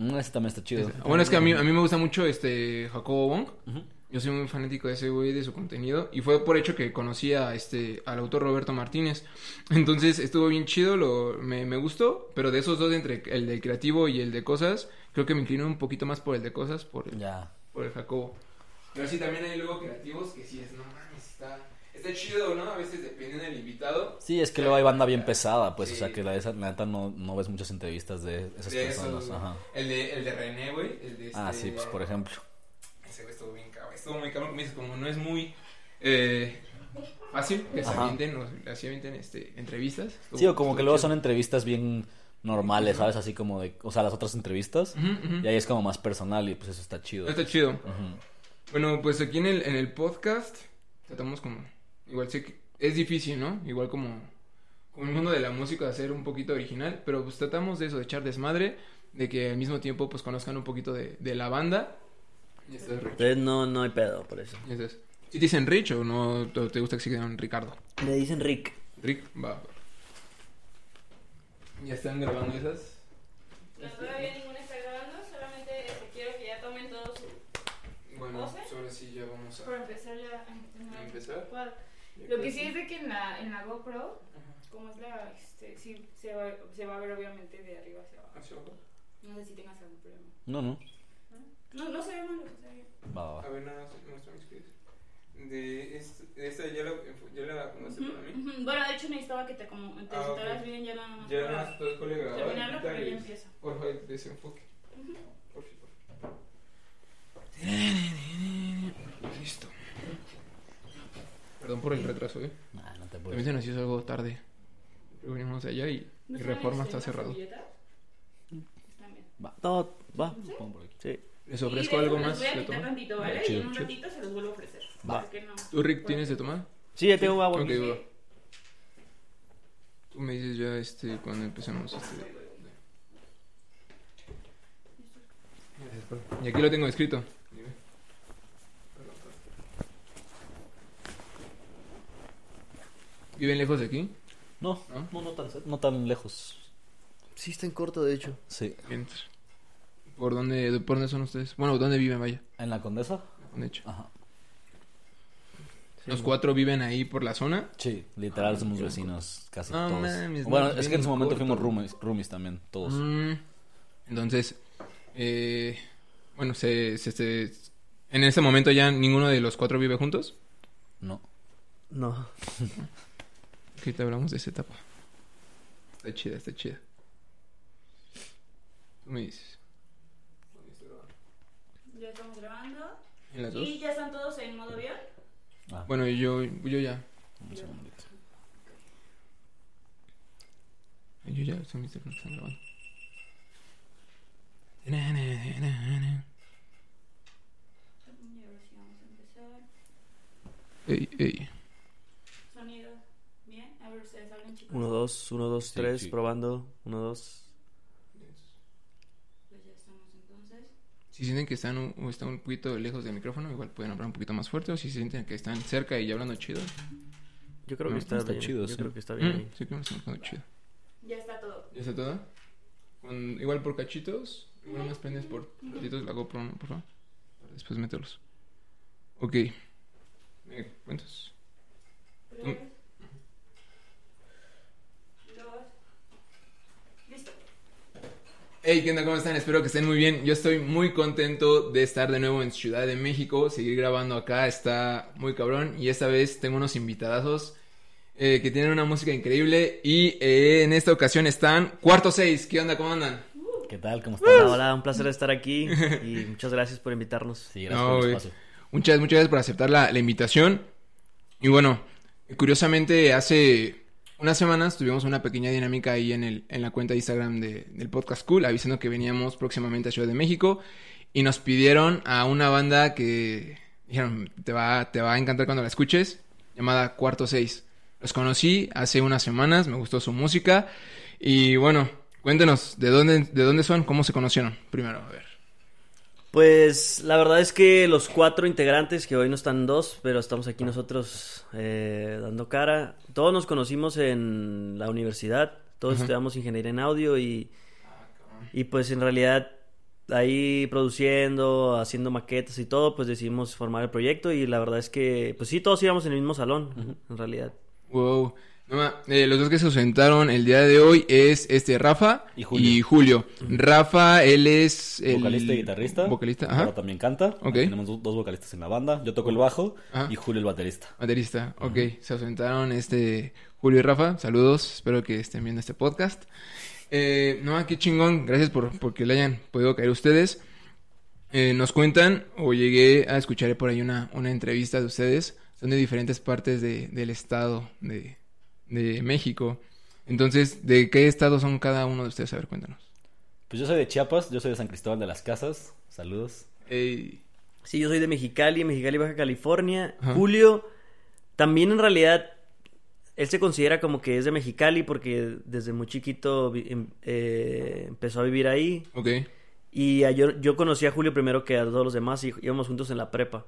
Mm, ese también está chido. Ese. Bueno, es que a mí, a mí me gusta mucho este Jacobo Wong. Yo soy muy fanático de ese güey, de su contenido. Y fue por hecho que conocí a este, al autor Roberto Martínez. Entonces estuvo bien chido, lo, me, me gustó. Pero de esos dos, entre el del creativo y el de cosas, creo que me inclino un poquito más por el de cosas, por el, por el Jacobo. Pero sí, también hay luego creativos que sí es, no mames, está, está chido, ¿no? A veces dependiendo del invitado. Sí, es que luego hay banda bien pesada, pues, Sí. o sea, que la esa neta no, no ves muchas entrevistas de esas De personas. Ajá. el, de, el de René, güey. El de Ah, este- sí, pues, por ejemplo. Ese güey estuvo bien cabrón. Estuvo muy cabrón. Como dices, como no es muy eh, fácil que se avienten, o así avienten este, entrevistas. Sí, o como que luego son entrevistas bien normales, ¿sabes? Así como de, o sea, las otras entrevistas. Y ahí es como más personal y pues eso está chido. Está chido. Bueno, pues aquí en el, en el podcast tratamos como... Igual sé que es difícil, ¿no? Igual como... Como el mundo de la música de ser un poquito original, pero pues tratamos de eso, de echar desmadre, de que al mismo tiempo pues conozcan un poquito de, de la banda. Y esto es Rich. Entonces no, no hay pedo por eso. Y esto es- ¿Sí te dicen Rich o no te gusta que se digan Ricardo? Le dicen Rick. Rick, va. ¿Ya están grabando esas? No, todavía ninguna está grabando, solamente este, quiero que ya tomen todo su... Bueno, ¿Doce? ahora sí ya vamos Por a empezar ya... a empezar. ¿Cuál? Lo que sí es de que en la, en la GoPro, como es la... Este, sí, se va, se va a ver obviamente de arriba hacia abajo. Hacia abajo. No sé si tengas algún problema. No, no. No, no se ve malo, se ve bien. Va, va, va. A ver, nada más muestra mis pies. De, esta, ya la, ya la acomodaste para mí. Bueno, de hecho necesitaba que te, como, te Ah, bien ya nada más Ya para nada más todo el grabar. terminarlo, pero ya empieza. Por favor, desenfoque. Por favor. Perdón por el retraso, eh. Nah, no te También se nos hizo algo tarde. De allá y, ¿No y saben, Reforma está cerrado. Va. No, va. Pon por aquí. Sí. ¿Les ofrezco algo más Les voy a de quitar tomar? tantito, ¿vale? Va, y chido, en un chido. ratito se los vuelvo a ofrecer. Va. ¿Por qué no? ¿Tú, Rick, tienes de tomar? Sí, ya tengo agua. Ok, va. Tú me dices ya este cuando empecemos este. Y aquí lo tengo escrito. ¿Viven lejos de aquí? No, ¿No? no, no tan, no tan lejos. Sí, está en corto, de hecho. Sí. ¿Por dónde, ¿Por dónde son ustedes? Bueno, ¿dónde viven? Vaya, ¿En la Condesa? de hecho. Ajá. Los cuatro viven ahí por la zona. Sí, literal somos vecinos casi No todos. bueno, es que en su momento corto. fuimos roomies, roomies también, todos. Mm, Entonces, eh, bueno, se, se, se- en ese momento ya ninguno de los cuatro vive juntos. No. No. Que te hablamos de esa etapa. Está chida, está chida. Tú me dices. Ya estamos grabando. ¿En las dos? ¿Y ya están todos en modo avión? Ah, Bueno, yo, yo ya. un segundito. Yo ya, son mis teléfonos están grabando. Y ahora sí vamos a empezar. Ey, ey. 1, 2, 1, 2, 3, probando. 1, 2. Pues si sienten que están un, están un poquito lejos del micrófono, igual pueden hablar un poquito más fuerte. O si sienten que están cerca y hablando chido. Yo creo no, que está, está bien. chido. Yo sí. creo que está mm, bien. Mm, ahí. Sí, que está chido. Ya está todo. ¿Ya está todo? Con, igual por cachitos. Igual más prendes por cachitos la GoPro, ¿no? Por favor. Para después meterlos. Ok. ¿Me cuentas? Pues, Hey, ¿qué onda? ¿Cómo están? Espero que estén muy bien. Yo estoy muy contento de estar de nuevo en Ciudad de México. Seguir grabando acá está muy cabrón. Y esta vez tengo unos invitadazos eh, que tienen una música increíble. Y eh, en esta ocasión están Cuarto 6. ¿Qué onda? ¿Cómo andan? ¿Qué tal? ¿Cómo Hola, estás? hola, un placer estar aquí y muchas gracias por invitarnos. Sí, gracias No, por el espacio. Muchas, muchas gracias por aceptar la, la invitación. Y bueno, curiosamente hace unas semanas tuvimos una pequeña dinámica ahí en, el, en la cuenta de Instagram de- del Podcast Cool, avisando que veníamos próximamente a Ciudad de México. Y nos pidieron a una banda que dijeron, te va, te va a encantar cuando la escuches, llamada Cuarto 6. Los conocí hace unas semanas, me gustó su música. Y bueno, cuéntenos, ¿de dónde, de dónde son? ¿Cómo se conocieron? Primero, a ver. Pues la verdad es que los cuatro integrantes, que hoy no están dos, pero estamos aquí nosotros eh, dando cara, todos nos conocimos en la universidad, todos estudiamos ingeniería en audio y, y pues en realidad ahí produciendo, haciendo maquetas y todo, pues decidimos formar el proyecto y la verdad es que, pues sí, todos íbamos en el mismo salón, en realidad. Wow. Eh, los dos que se ausentaron el día de hoy es este Rafa Y Julio. y Julio. Rafa, él es el Vocalista y guitarrista. Vocalista, ajá. también canta. Tenemos do- dos vocalistas en la banda. Yo toco el bajo Ajá. y Julio el baterista. Baterista, ok. Se ausentaron este Julio y Rafa. Saludos, espero que estén viendo este podcast. Eh, no, qué chingón. Gracias por porque le hayan podido caer ustedes. Eh, nos cuentan, o llegué a escuchar por ahí una, una entrevista de ustedes. Son de diferentes partes de- del estado de, de México. Entonces, ¿de qué estado son cada uno de ustedes? A ver, cuéntanos. Pues yo soy de Chiapas, yo soy de San Cristóbal de las Casas. Saludos. Ey, Sí, yo soy de Mexicali, Mexicali, Baja California. Ajá. Julio, también en realidad, él se considera como que es de Mexicali porque desde muy chiquito em- eh, empezó a vivir ahí. ok. Y a- yo, yo conocí a Julio primero que a todos los demás y íbamos juntos en la prepa.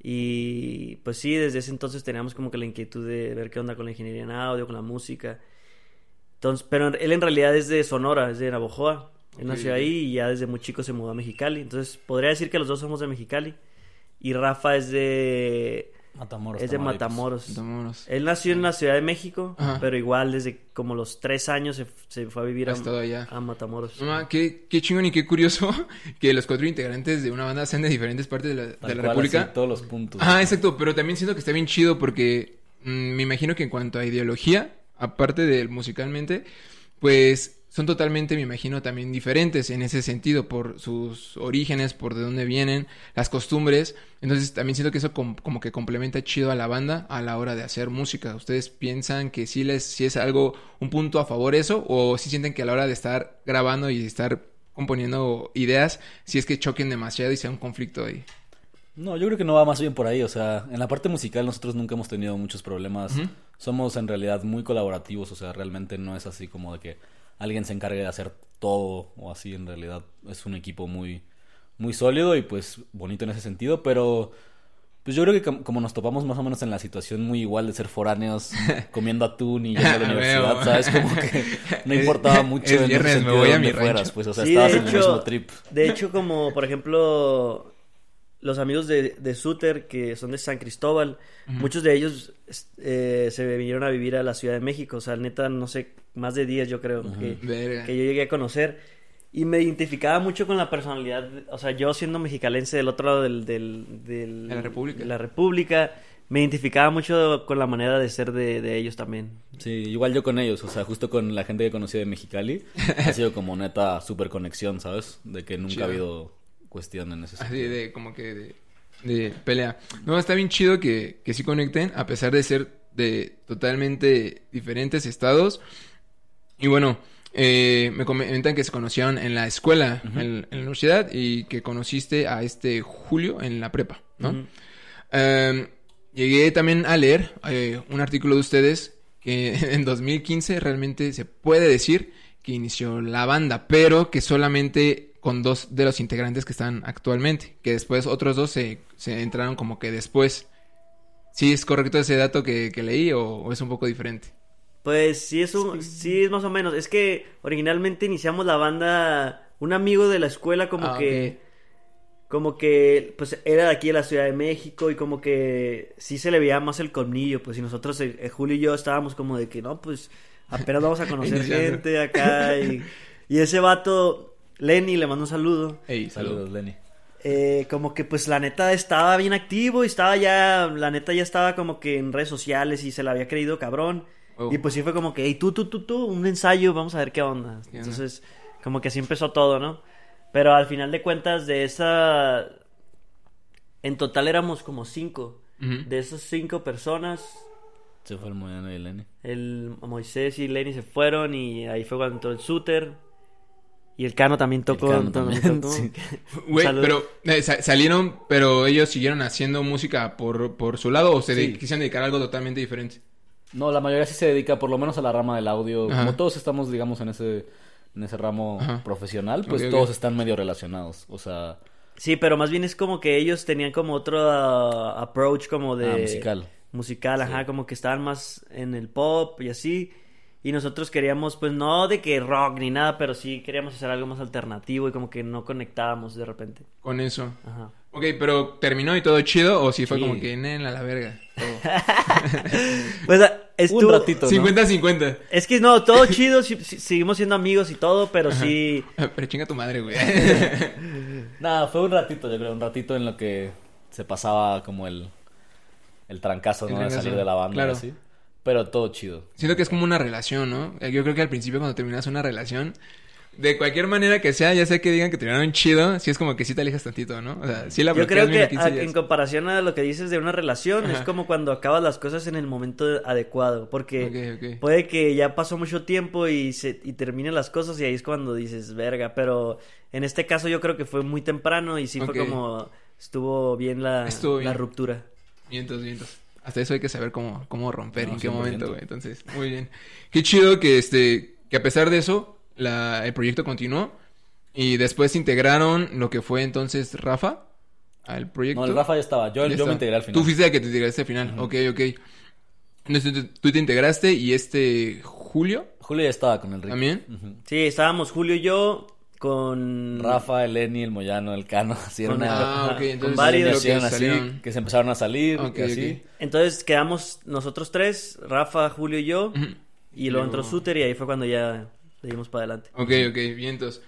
Y pues sí, desde ese entonces teníamos como que la inquietud de ver qué onda con la ingeniería en audio, con la música. Entonces, pero él en realidad es de Sonora, es de Navojoa. Él nació ahí y ya desde muy chico se mudó a Mexicali. Entonces, podría decir que los dos somos de Mexicali. Y Rafa es de Matamoros. es de. Matamoros. Vámonos. Él nació en la Ciudad de México, Ajá. pero igual desde como los tres años se, se fue a vivir a, a Matamoros. No, ma, qué, qué chingón y qué curioso que los cuatro integrantes de una banda sean de diferentes partes de la, de República. así, todos los puntos. Ah, exacto, pero también siento que está bien chido porque mm, me imagino que en cuanto a ideología, aparte del musicalmente, pues son totalmente, me imagino, también diferentes en ese sentido, por sus orígenes, por de dónde vienen, las costumbres. Entonces también siento que eso com- como que complementa chido a la banda a la hora de hacer música. ¿Ustedes piensan que sí, les, es algo, un punto a favor eso? ¿O sí sienten que a la hora de estar grabando y estar componiendo ideas, si es que choquen demasiado y sea un conflicto ahí? No, yo creo que no va más bien por ahí. O sea, en la parte musical nosotros nunca hemos tenido muchos problemas. Somos en realidad muy colaborativos. O sea, realmente no es así como de que alguien se encargue de hacer todo o así. En realidad es un equipo muy, muy sólido y pues bonito en ese sentido. Pero pues yo creo que com- como nos topamos más o menos en la situación muy igual de ser foráneos, comiendo atún y yendo a la universidad. ¿sabes? Como que no importaba mucho es en ese viernes, me sentido voy de a mi fueras. rancho. Pues, o sea, Sí, estabas en el mismo trip. De hecho, como por ejemplo, los amigos de, de Suter, que son de San Cristóbal, muchos de ellos eh, se vinieron a vivir a la Ciudad de México. O sea, neta, no sé, más de 10 yo creo que, que yo llegué a conocer. Y me identificaba mucho con la personalidad, o sea, yo siendo mexicalense del otro lado del, del, del- De la República. de la República, me identificaba mucho con la manera de ser de, de ellos también. Sí, igual yo con ellos, o sea, justo con la gente que conocí de Mexicali, ha sido como neta super conexión, ¿sabes? De que nunca Chido. ha habido cuestión en ese Así sentido. de, como que de, de pelea. No, está bien chido que, que sí conecten, a pesar de ser de totalmente diferentes estados. Y bueno, eh, me comentan que se conocieron en la escuela, en, en la universidad, y que conociste a este Julio en la prepa, ¿no? Eh, llegué también a leer eh, un artículo de ustedes que en 2015 realmente se puede decir que inició la banda, pero que solamente con dos de los integrantes que están actualmente, que después otros dos se, se entraron como que después. ¿Sí es correcto ese dato que, que leí o, o es un poco diferente? Pues sí es, un- sí es más o menos. Es que originalmente iniciamos la banda, un amigo de la escuela como Ah, que, como que, pues era de aquí de la Ciudad de México y como que sí se le veía más el colmillo, pues y nosotros, eh, eh, Julio y yo estábamos como de que no, pues apenas vamos a conocer gente acá y, y ese vato, Lenny, le mando un saludo. Ey, Saludos, Lenny. Eh, como que pues la neta estaba bien activo y estaba ya, la neta ya estaba como que en redes sociales y se la había creído cabrón. Oh. Y pues sí fue como que, hey, tú, tú, tú, tú, un ensayo, vamos a ver qué onda. Entonces, como que así empezó todo, ¿no? Pero al final de cuentas, de esa... En total éramos como cinco. De esas cinco personas, Se fue el Moyano y Lenny. el Moisés y Lenny se fueron y ahí fue cuando entró el Suter. Y el Cano también tocó. Cano también tocó. sí. Güey, Salud. pero eh, sa- salieron, pero ellos siguieron haciendo música por, por su lado o se Sí. de- quisieron dedicar a algo totalmente diferente. No, la mayoría sí se dedica por lo menos a la rama del audio. Ajá. Como todos estamos, digamos, en ese, en ese ramo Ajá. profesional, pues todos están medio relacionados. O sea, Sí, pero más bien es como que ellos tenían como otro uh, approach como de... ah, musical. Musical, ajá, como que estaban más en el pop y así. Y nosotros queríamos, pues no de que rock ni nada, pero sí queríamos hacer algo más alternativo y como que no conectábamos de repente. Con eso. Ajá. Ok, pero ¿terminó y todo chido o si fue Sí. como que nena la verga? Pues ah, estuvo... Un ratito, ¿no? 50-50. Es que no, todo chido, seguimos siendo amigos y todo, pero sí... Pero chinga tu madre, güey. Nada, fue un ratito, yo creo, un ratito en lo que se pasaba como el, el trancazo, El ¿no? De trancazo, salir de la banda claro. así. Pero todo chido. Siento que es como una relación, ¿no? Eh, Yo creo que al principio cuando terminas una relación, de cualquier manera que sea, ya sea que digan que terminaron chido, sí es como que sí te alejas tantito, ¿no? O sea, sí la Yo creo que mínimo 15 a- días. en comparación a lo que dices de una relación, es como cuando acabas las cosas en el momento adecuado, porque puede que ya pasó mucho tiempo y se y terminen las cosas y ahí es cuando dices, verga, pero en este caso yo creo que fue muy temprano y sí fue como estuvo bien la, Estuvo la bien. ruptura. Vientos, vientos. Hasta eso hay que saber cómo, cómo romper, No, en qué 100%. momento, güey. Entonces, muy bien. Qué chido que este, que a pesar de eso, la, el proyecto continuó. Y después integraron lo que fue entonces Rafa al proyecto. No, el Rafa ya estaba. Yo, Ya yo me integré al final. Tú fuiste el que te integraste al final. Ok, ok. Entonces tú- te integraste y este Julio Julio ya estaba con el Rick. también. Ujú. Sí, estábamos Julio y yo con Rafa, el Eni, el Moyano, el Cano. Así era Con- una Ah, con Entonces varios. que así, salieron. que se empezaron a salir, así. Entonces quedamos nosotros tres, Rafa, Julio y yo, y luego entró Suter y ahí fue cuando ya le dimos para adelante. Ok, ok, vientos.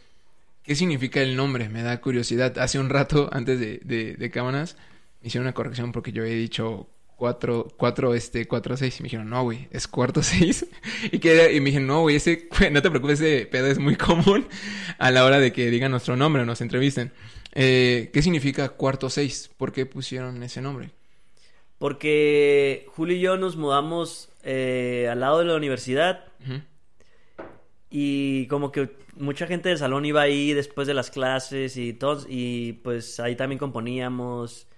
¿Qué significa el nombre? Me da curiosidad. Hace un rato, antes de, de, de cámaras, me hicieron una corrección porque yo he dicho cuatro, cuatro, este, cuatro, seis. Y me dijeron, no, güey, es cuarto seis. y, que, y me dijeron, no, güey, ese, no te preocupes, ese pedo es muy común a la hora de que digan nuestro nombre o nos entrevisten. Eh, ¿Qué significa cuarto seis? ¿Por qué pusieron ese nombre? Porque Julio y yo nos mudamos eh, al lado de la universidad y como que mucha gente del salón iba ahí después de las clases y todos y pues ahí también componíamos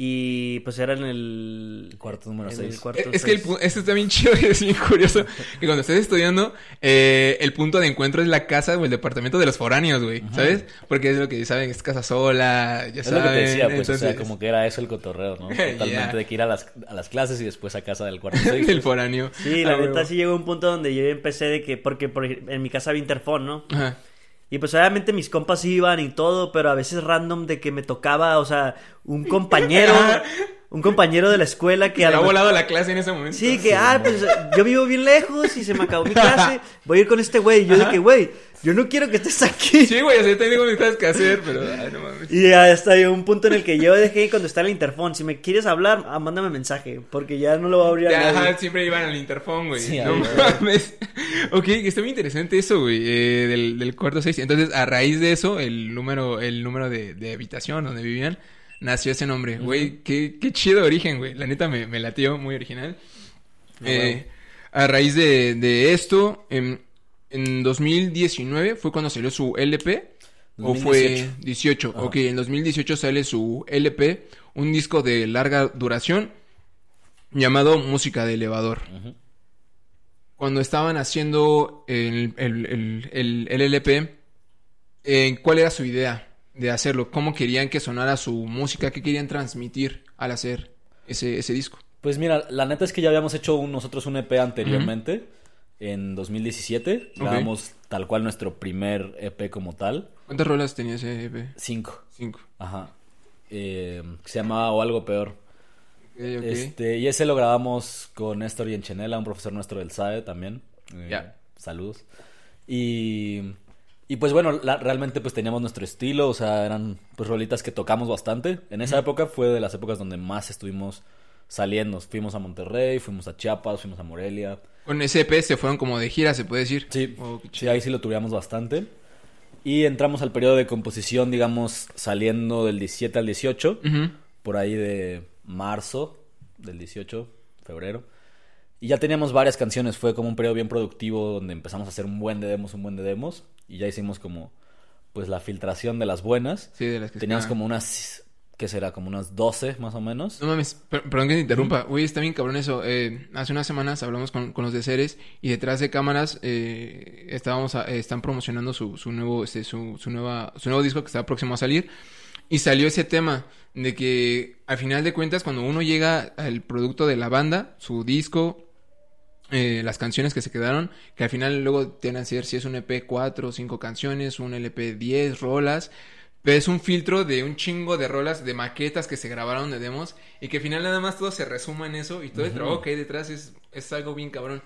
y pues era en el Cuarto número en el seis. cuarto Es, es que el, esto está bien chido y es bien curioso que cuando estés estudiando, eh, el punto de encuentro es la casa o el departamento de los foráneos, güey, ¿sabes? Porque es lo que saben, es casa sola, ya Es saben. lo que te decía, pues, o sea, entonces, como que era eso el cotorreo, ¿no? Totalmente de que ir a las, a las clases y después a casa del cuarto seis. del foráneo. Sí, la Ah, neta sí llegó un punto donde yo empecé de que porque por en mi casa había interfón, ¿no? Ajá. Y pues obviamente mis compas iban y todo, pero a veces random de que me tocaba, o sea, un compañero, un compañero de la escuela que Se ha volado la clase en ese momento. Sí, que, ah, pues yo vivo bien lejos y se me acabó mi clase, voy a ir con este güey. Y yo de que, güey, yo no quiero que estés aquí. Sí, güey, sea, tengo mis cosas que hacer, pero, ay, no mames. Y hasta un punto en el que yo dejé cuando está el interfón. Si me quieres hablar, ah, mándame mensaje, porque ya no lo va a abrir a Ya, nadie. ajá, siempre iban al interfón, güey. Sí, no mames. Ok, está muy interesante eso, güey, eh, del, del cuarto seis. Entonces, a raíz de eso, el número, el número de, de habitación donde vivían, nació ese nombre. Güey, qué, qué chido origen, güey. La neta me, me latió, muy original. Eh, a raíz de, de esto, en, en 2019 fue cuando salió su LP. ¿O fue 2018? 18? Ajá. Ok, en 2018 sale su LP, un disco de larga duración llamado Música de Elevador. Cuando estaban haciendo el, el, el, el- el LP, eh, ¿cuál era su idea de hacerlo? ¿Cómo querían que sonara su música? ¿Qué querían transmitir al hacer ese, ese disco? Pues mira, la neta es que ya habíamos hecho un- nosotros un EP anteriormente, en 2017. Ok. Grabamos tal cual nuestro primer EP como tal. ¿Cuántas rolas tenía ese EP? Cinco. Cinco. Ajá. Eh, se llamaba O Algo Peor. Este, y ese lo grabamos con Néstor Yenchenela, un profesor nuestro del SAE también. Eh, Ya. Saludos. Y, y pues bueno, la- realmente pues teníamos nuestro estilo, o sea, eran pues rolitas que tocamos bastante. En esa época fue de las épocas donde más estuvimos saliendo. Fuimos a Monterrey, fuimos a Chiapas, fuimos a Morelia. Con ese EP se fueron como de gira, se puede decir. Sí, Oh, sí, ahí sí lo tuvimos bastante. Y entramos al periodo de composición, digamos, saliendo del 17 al 18 Ujú. por ahí de marzo del 18, febrero. Y ya teníamos varias canciones, fue como un periodo bien productivo donde empezamos a hacer un buen de demos, un buen de demos. Y ya hicimos como, pues, la filtración de las buenas. Sí, de las que Teníamos como unas, ¿qué será? Como unas 12 más o menos. No mames, per- perdón que te interrumpa. Uy, está bien cabrón eso. Eh, hace unas semanas hablamos con, con los de Ceres y detrás de cámaras eh, estábamos a- eh, están promocionando su, su nuevo este, su, su nueva su nuevo disco que está próximo a salir y salió ese tema de que al final de cuentas cuando uno llega al producto de la banda, su disco eh, las canciones que se quedaron, que al final luego tienen que ser si es un EP 4 o 5 canciones, un LP 10 rolas, pero es un filtro de un chingo de rolas, de maquetas que se grabaron de demos y que al final nada más todo se resuma en eso y todo el trabajo que hay detrás es, es algo bien cabrón.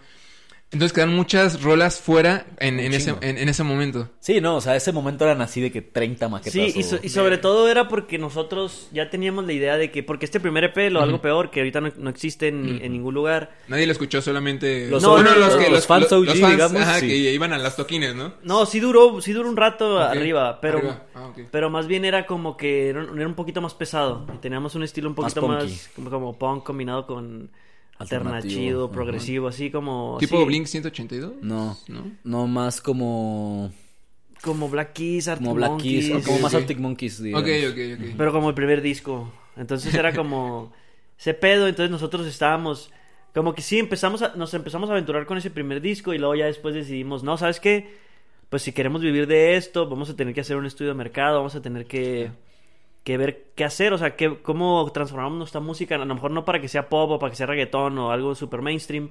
Entonces quedan muchas rolas fuera en, en ese, chingo. en, en ese momento. Sí, no, o sea, ese momento eran así de que 30 maquetas. Sí, y, so- y sobre todo era porque nosotros ya teníamos la idea de que, porque este primer EP, lo algo peor, que ahorita no, no existe en, en ningún lugar. Nadie lo escuchó solamente Los- No, no, los fans OG, digamos, ajá, sí. que iban a las toquines, ¿no? No, sí duró, sí duró un rato arriba, pero, arriba, ah, pero más bien era como que era, era un poquito más pesado. Y teníamos un estilo un poquito más, como, como punk combinado con ajá. progresivo, así como... Tipo sí, Blink 182. No, ¿No? no más como... Como Black Keys, Arctic Como Black Keys, Monkeys, como Ok, más. Arctic Monkeys, digamos. Ok, ok, ok. Pero como el primer disco. Entonces era como ese pedo. Entonces nosotros estábamos. Como que sí, empezamos a, nos empezamos a aventurar con ese primer disco. Y luego ya después decidimos, no, ¿sabes qué? Pues si queremos vivir de esto, vamos a tener que hacer un estudio de mercado. Vamos a tener que, que ver qué hacer. O sea, que, cómo transformamos nuestra música. A lo mejor no para que sea pop o para que sea reggaetón o algo super mainstream.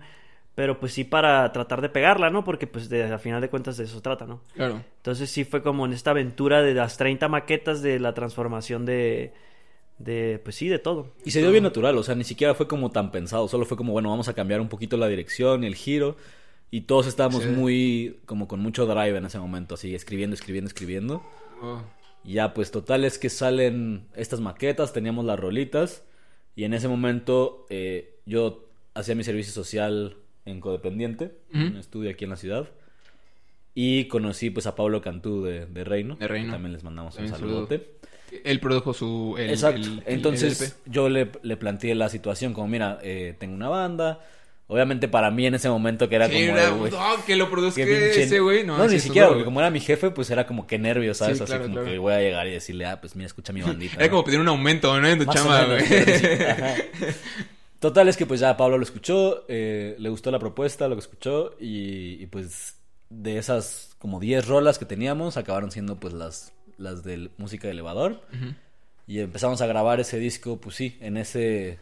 Pero pues sí para tratar de pegarla, ¿no? Porque pues de, a final de cuentas de eso se trata, ¿no? Claro. Entonces sí fue como en esta aventura de las 30 maquetas de la transformación de, de pues sí, de todo. Y se dio bien natural, o sea, ni siquiera fue como tan pensado, solo fue como, bueno, vamos a cambiar un poquito la dirección y el giro. Y todos estábamos Sí. muy, como con mucho drive en ese momento, así, escribiendo, escribiendo, escribiendo. Oh. Ya, pues total es que salen estas maquetas, teníamos las rolitas. Y en ese momento eh, yo hacía mi servicio social en Codependiente, un estudio aquí en la ciudad. Y conocí pues a Pablo Cantú de, de Reino. De Reino. También les mandamos También un saludo. saludote. Él produjo su. el- Exacto. el- Entonces el yo le, le planteé la situación como, mira, eh, tengo una banda. Obviamente para mí en ese momento que era Sí, como... era- güey, no, que lo produzca pinche- ese güey. No, No, ni siquiera, porque como era mi jefe, pues era como que nervio, ¿sabes? Sí, Así claro, como claro. que voy a llegar y decirle, ah, pues mira, escucha mi bandita. Era ¿no? como pedir un aumento, ¿no? En tu chamba, güey. Total es que pues ya Pablo lo escuchó, eh, le gustó la propuesta, lo que escuchó y, y, pues de esas como 10 rolas que teníamos acabaron siendo pues las, las de música de elevador y empezamos a grabar ese disco pues sí, en ese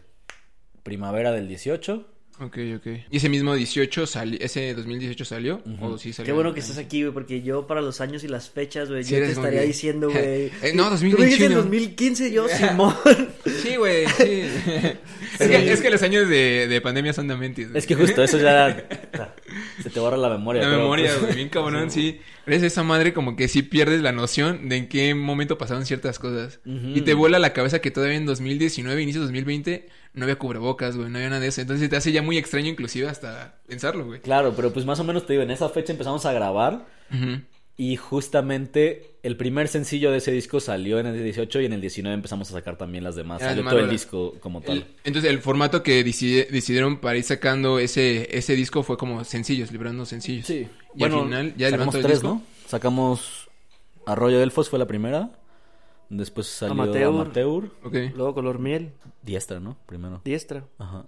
primavera del 18. Ok, ok. ¿Y ese mismo 18 salió, ese 2018 salió? Ujú. ¿O sí salió? Qué bueno que estás aquí, güey, porque yo para los años y las fechas, güey, Sí yo te estaría bien. diciendo, güey. Eh, no, Tú me dijiste en 2021. 2015, yo, Simón. Sí, güey, sí. es, que, es que los años de, de pandemia son de mentis. güey. Es que justo eso ya se te borra la memoria. La pero, memoria, pues, güey, bien cabrón, sí. Eres esa madre como que sí pierdes la noción de en qué momento pasaron ciertas cosas. Ujú. Y te vuela la cabeza que todavía en 2019, inicio de 2020, no había cubrebocas, güey, no había nada de eso. Entonces te hace ya muy extraño inclusive hasta pensarlo, güey. Claro, pero pues más o menos te digo, en esa fecha empezamos a grabar y justamente el primer sencillo de ese disco salió en el 18 y en el 19 empezamos a sacar también las demás. Las Salió todo el disco como tal. El- entonces el formato que decide- decidieron para ir sacando ese, ese disco fue como sencillos, librando sencillos. Sí. Y al final ya sacamos levantó el tres, disco. ¿no? Sacamos Arroyo Delfos fue la primera. Después salió Amateur. Amateur. Luego color miel, Diestra, ¿no? Primero. diestra. Ajá.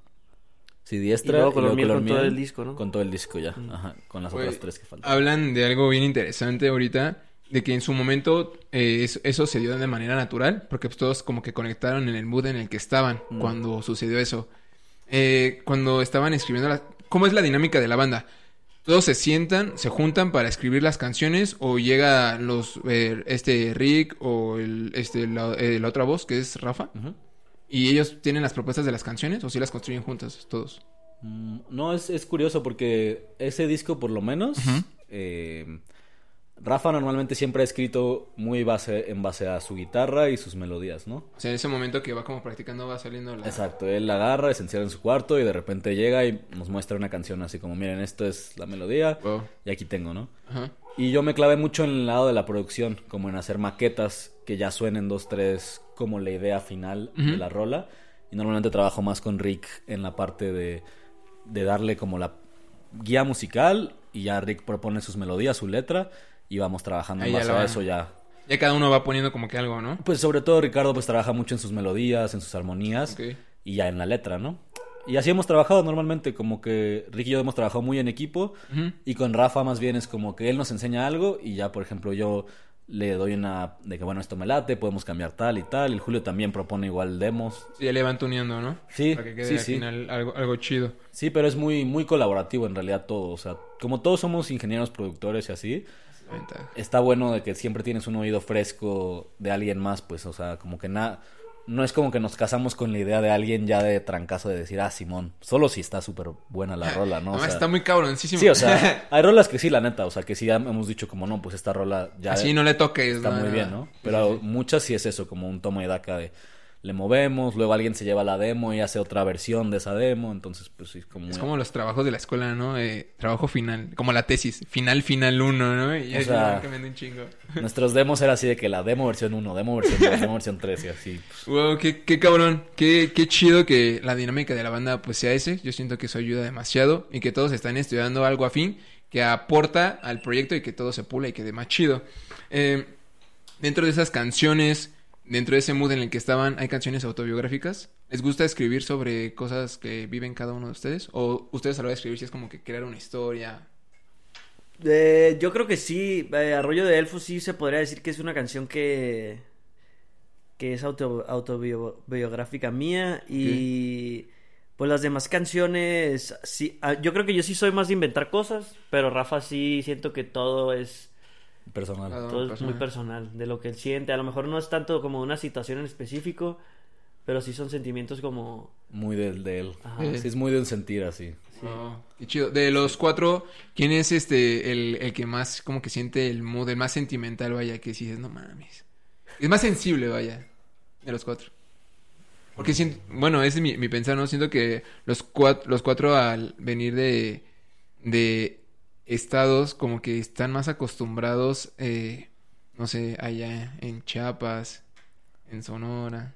Sí, Y Diestra. luego y color miel con todo el disco, ¿no? Con todo el disco ya. Ajá. Con las otras tres que faltan. Hablan de algo bien interesante ahorita, de que en su momento eh, eso, eso se dio de manera natural, porque pues, todos como que conectaron en el mood en el que estaban Mm. cuando sucedió eso. Eh, cuando estaban escribiendo la... ¿Cómo es la dinámica de la banda? Todos se sientan, se juntan para escribir las canciones o llega los eh, este Rick o el, este la, eh, la otra voz que es Rafa y ellos tienen las propuestas de las canciones o si las construyen juntas todos. Mm, No, es, es curioso porque ese disco, por lo menos, eh, Rafa normalmente siempre ha escrito muy base, en base a su guitarra y sus melodías, ¿no? O sea, en ese momento que va como practicando va saliendo la... Exacto, él la agarra, se encierra en su cuarto y de repente llega y nos muestra una canción así como, miren, esto es la melodía Wow. y aquí tengo, ¿no? Ajá. Y yo me clavé mucho en el lado de la producción, como en hacer maquetas que ya suenen dos, tres, como la idea final de la rola. Y normalmente trabajo más con Rick en la parte de, de darle como la guía musical y ya Rick propone sus melodías, su letra y vamos trabajando en base a eso ya. Ya cada uno va poniendo como que algo, ¿no? Pues sobre todo Ricardo pues trabaja mucho en sus melodías, en sus armonías y ya en la letra, ¿no? Y así hemos trabajado normalmente, como que Rick y yo hemos trabajado muy en equipo y con Rafa más bien es como que él nos enseña algo y ya, por ejemplo, yo le doy una de que bueno, esto me late, podemos cambiar tal y tal. Y el Julio también propone igual demos. Sí, ya le van tuneando, ¿no? Sí, Para que quede sí, al sí. final algo, algo chido. Sí, pero es muy, muy colaborativo en realidad todo. O sea, como todos somos ingenieros productores y así, ventaja. está bueno de que siempre tienes un oído fresco de alguien más, pues, o sea, como que nada. No es como que nos casamos con la idea de alguien ya de trancazo de decir, ah, Simón, solo si está súper buena la rola, ¿no? O Además, sea, está muy cabroncísimo. Sí, o sea, hay rolas que sí, la neta, o sea, que sí ya hemos dicho como, no, pues esta rola ya Así no le toques. está muy bien, ¿no? Pero muchas sí es eso, como un toma y daca de le movemos, luego alguien se lleva la demo y hace otra versión de esa demo, entonces pues sí, como... Es como los trabajos de la escuela, ¿no? Eh, trabajo final, como la tesis, final, final uno, ¿no? Y O sea- cambiando un chingo. Nuestros demos era así de que la demo versión 1, demo versión 2, demo versión 3 y así. pues, Wow, qué, qué cabrón, qué, qué chido que la dinámica de la banda pues sea ese. Yo siento que eso ayuda demasiado y que todos están estudiando algo afín que aporta al proyecto y que todo se pula y quede más chido. Eh, dentro de esas canciones, dentro de ese mood en el que estaban, ¿hay canciones autobiográficas? ¿Les gusta escribir sobre cosas que viven cada uno de ustedes? ¿O ustedes a la hora de escribir si es como que crear una historia? Eh, yo creo que sí, eh, Arroyo de Elfos sí se podría decir que es una canción que que es auto, autobiográfica mía y pues las demás canciones sí, ah, yo creo que yo sí soy más de inventar cosas, pero Rafa sí siento que todo es personal. Todo es personal. muy personal de lo que él siente, a lo mejor no es tanto como una situación en específico, pero sí son sentimientos como Muy del de él. Ajá. Sí, es muy de un sentir así. Oh, qué chido. De los cuatro, ¿quién es este el, el que más como que siente el mood, el más sentimental, vaya, que si dices, no mames. Es más sensible, vaya, de los cuatro. Porque siento, bueno, ese es mi, mi pensar, ¿no? Siento que los cuatro, los cuatro al venir de, de estados como que están más acostumbrados, eh, no sé, allá en Chiapas, en Sonora.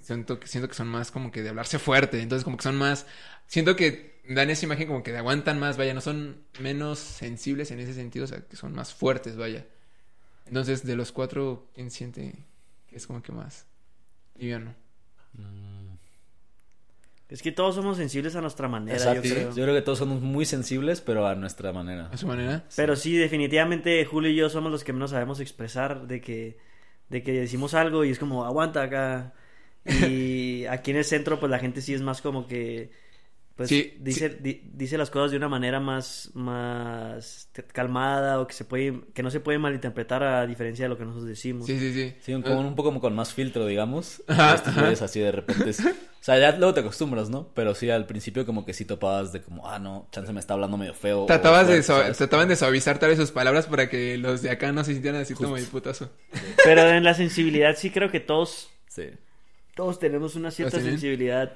Siento que, siento que son más como que de hablarse fuerte, entonces como que son más... Siento que dan esa imagen como que de aguantan más, vaya, no son menos sensibles en ese sentido, o sea, que son más fuertes, vaya. Entonces, de los cuatro, ¿quién siente que es como que más liviano? Mm, es que todos somos sensibles a nuestra manera, Exacto. yo creo. Yo creo que todos somos muy sensibles, pero a nuestra manera. ¿A su manera? Pero sí, definitivamente Julio y yo somos los que menos sabemos expresar de que, de que decimos algo y es como, aguanta acá. Y aquí en el centro, pues la gente sí es más como que, pues Sí, dice, di- dice las cosas de una manera más, más calmada o que se puede, que no se puede malinterpretar a diferencia de lo que nosotros decimos. Sí, sí, sí. Sí, un, como un poco como con más filtro, digamos. Ajá, Estos ajá. así de repente. es- O sea, ya luego te acostumbras, ¿no? Pero sí, al principio como que sí topabas de como, ah, no, chance me está hablando medio feo. o Tratabas de trataban de suavizar tal vez sus palabras para que los de acá no se sintieran así como el putazo. Pero en la sensibilidad sí creo que todos, Sí. todos tenemos una cierta ¿Los tienen? sensibilidad.